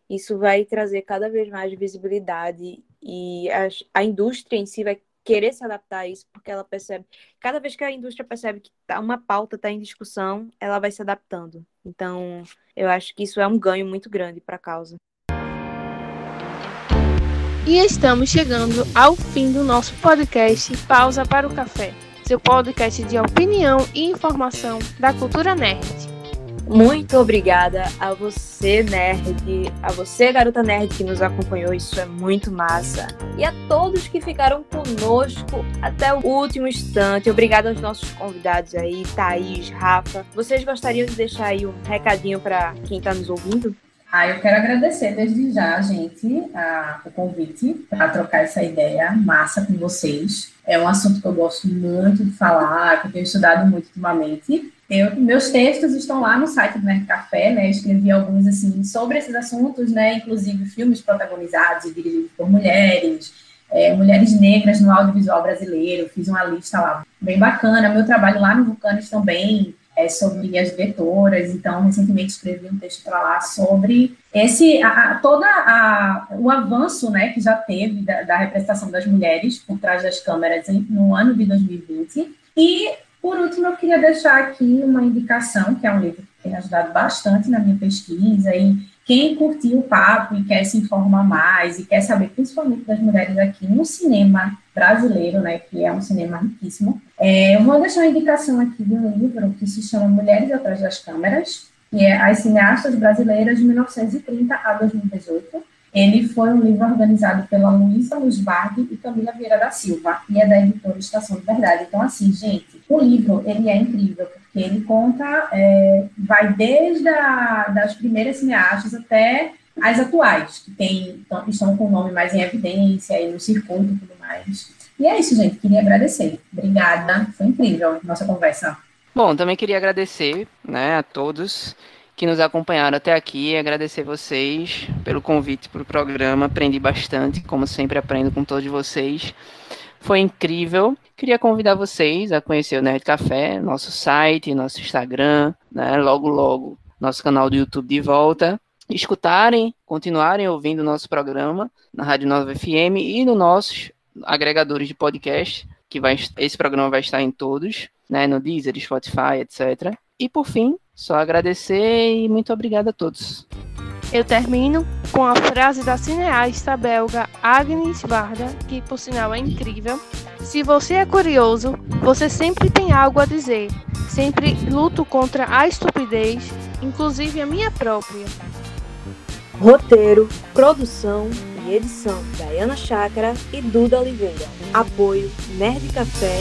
Isso vai trazer cada vez mais visibilidade e a, a indústria em si vai querer se adaptar a isso, porque ela percebe, cada vez que a indústria percebe que tá, uma pauta está em discussão, ela vai se adaptando. Então, eu acho que isso é um ganho muito grande para a causa. E estamos chegando ao fim do nosso podcast Pausa para o Café, seu podcast de opinião e informação da cultura nerd. Muito obrigada a você, nerd, a você, garota nerd, que nos acompanhou, isso é muito massa. E a todos que ficaram conosco até o último instante. Obrigada aos nossos convidados aí, Thaís, Rafa. Vocês gostariam de deixar aí um recadinho para quem está nos ouvindo? Ah, eu quero agradecer desde já, gente, a, o convite para trocar essa ideia massa com vocês. É um assunto que eu gosto muito de falar, que eu tenho estudado muito ultimamente. Eu, meus textos estão lá no site do Nerd Café, né? Eu escrevi alguns assim sobre esses assuntos, né? Inclusive filmes protagonizados e dirigidos por mulheres, é, mulheres negras no audiovisual brasileiro. Fiz uma lista lá bem bacana. Meu trabalho lá no Vulcanes também é sobre as diretoras. Então, recentemente escrevi um texto para lá sobre esse a, a, toda a, o avanço, né, que já teve da, da representação das mulheres por trás das câmeras no ano de 2020 e por último, eu queria deixar aqui uma indicação, que é um livro que tem ajudado bastante na minha pesquisa, e quem curtiu o papo e quer se informar mais, e quer saber principalmente das mulheres aqui no cinema brasileiro, né, que é um cinema riquíssimo, é, eu vou deixar uma indicação aqui de um livro que se chama Mulheres Atrás das Câmeras, que é As Cineastas Brasileiras de 1930 a 2018, ele foi um livro organizado pela Luísa Luzbarg e Camila Vieira da Silva, e é da editora Estação de Verdade. Então, assim, gente, o livro, ele é incrível, porque ele conta, é, vai desde a, das primeiras cineastas até as atuais, que tem, então, estão com o nome mais em evidência e no circuito e tudo mais. E é isso, gente. Queria agradecer. Obrigada. Foi incrível nossa conversa. Bom, também queria agradecer né, a todos que nos acompanharam até aqui. Agradecer vocês pelo convite para o programa. Aprendi bastante, como sempre aprendo com todos vocês. Foi incrível. Queria convidar vocês a conhecer o Nerd Café, nosso site, nosso Instagram, né? Logo, logo, nosso canal do YouTube de volta. Escutarem, continuarem ouvindo o nosso programa na Rádio Nova FM e nos nossos agregadores de podcast, que vai, esse programa vai estar em todos, né? No Deezer, Spotify, etc. E por fim, só agradecer e muito obrigado a todos. Eu termino com a frase da cineasta belga Agnes Varda, que por sinal é incrível. Se você é curioso, você sempre tem algo a dizer. Sempre luto contra a estupidez, inclusive a minha própria. Roteiro, produção e edição: Diana Chácara e Duda Oliveira. Apoio Nerd Café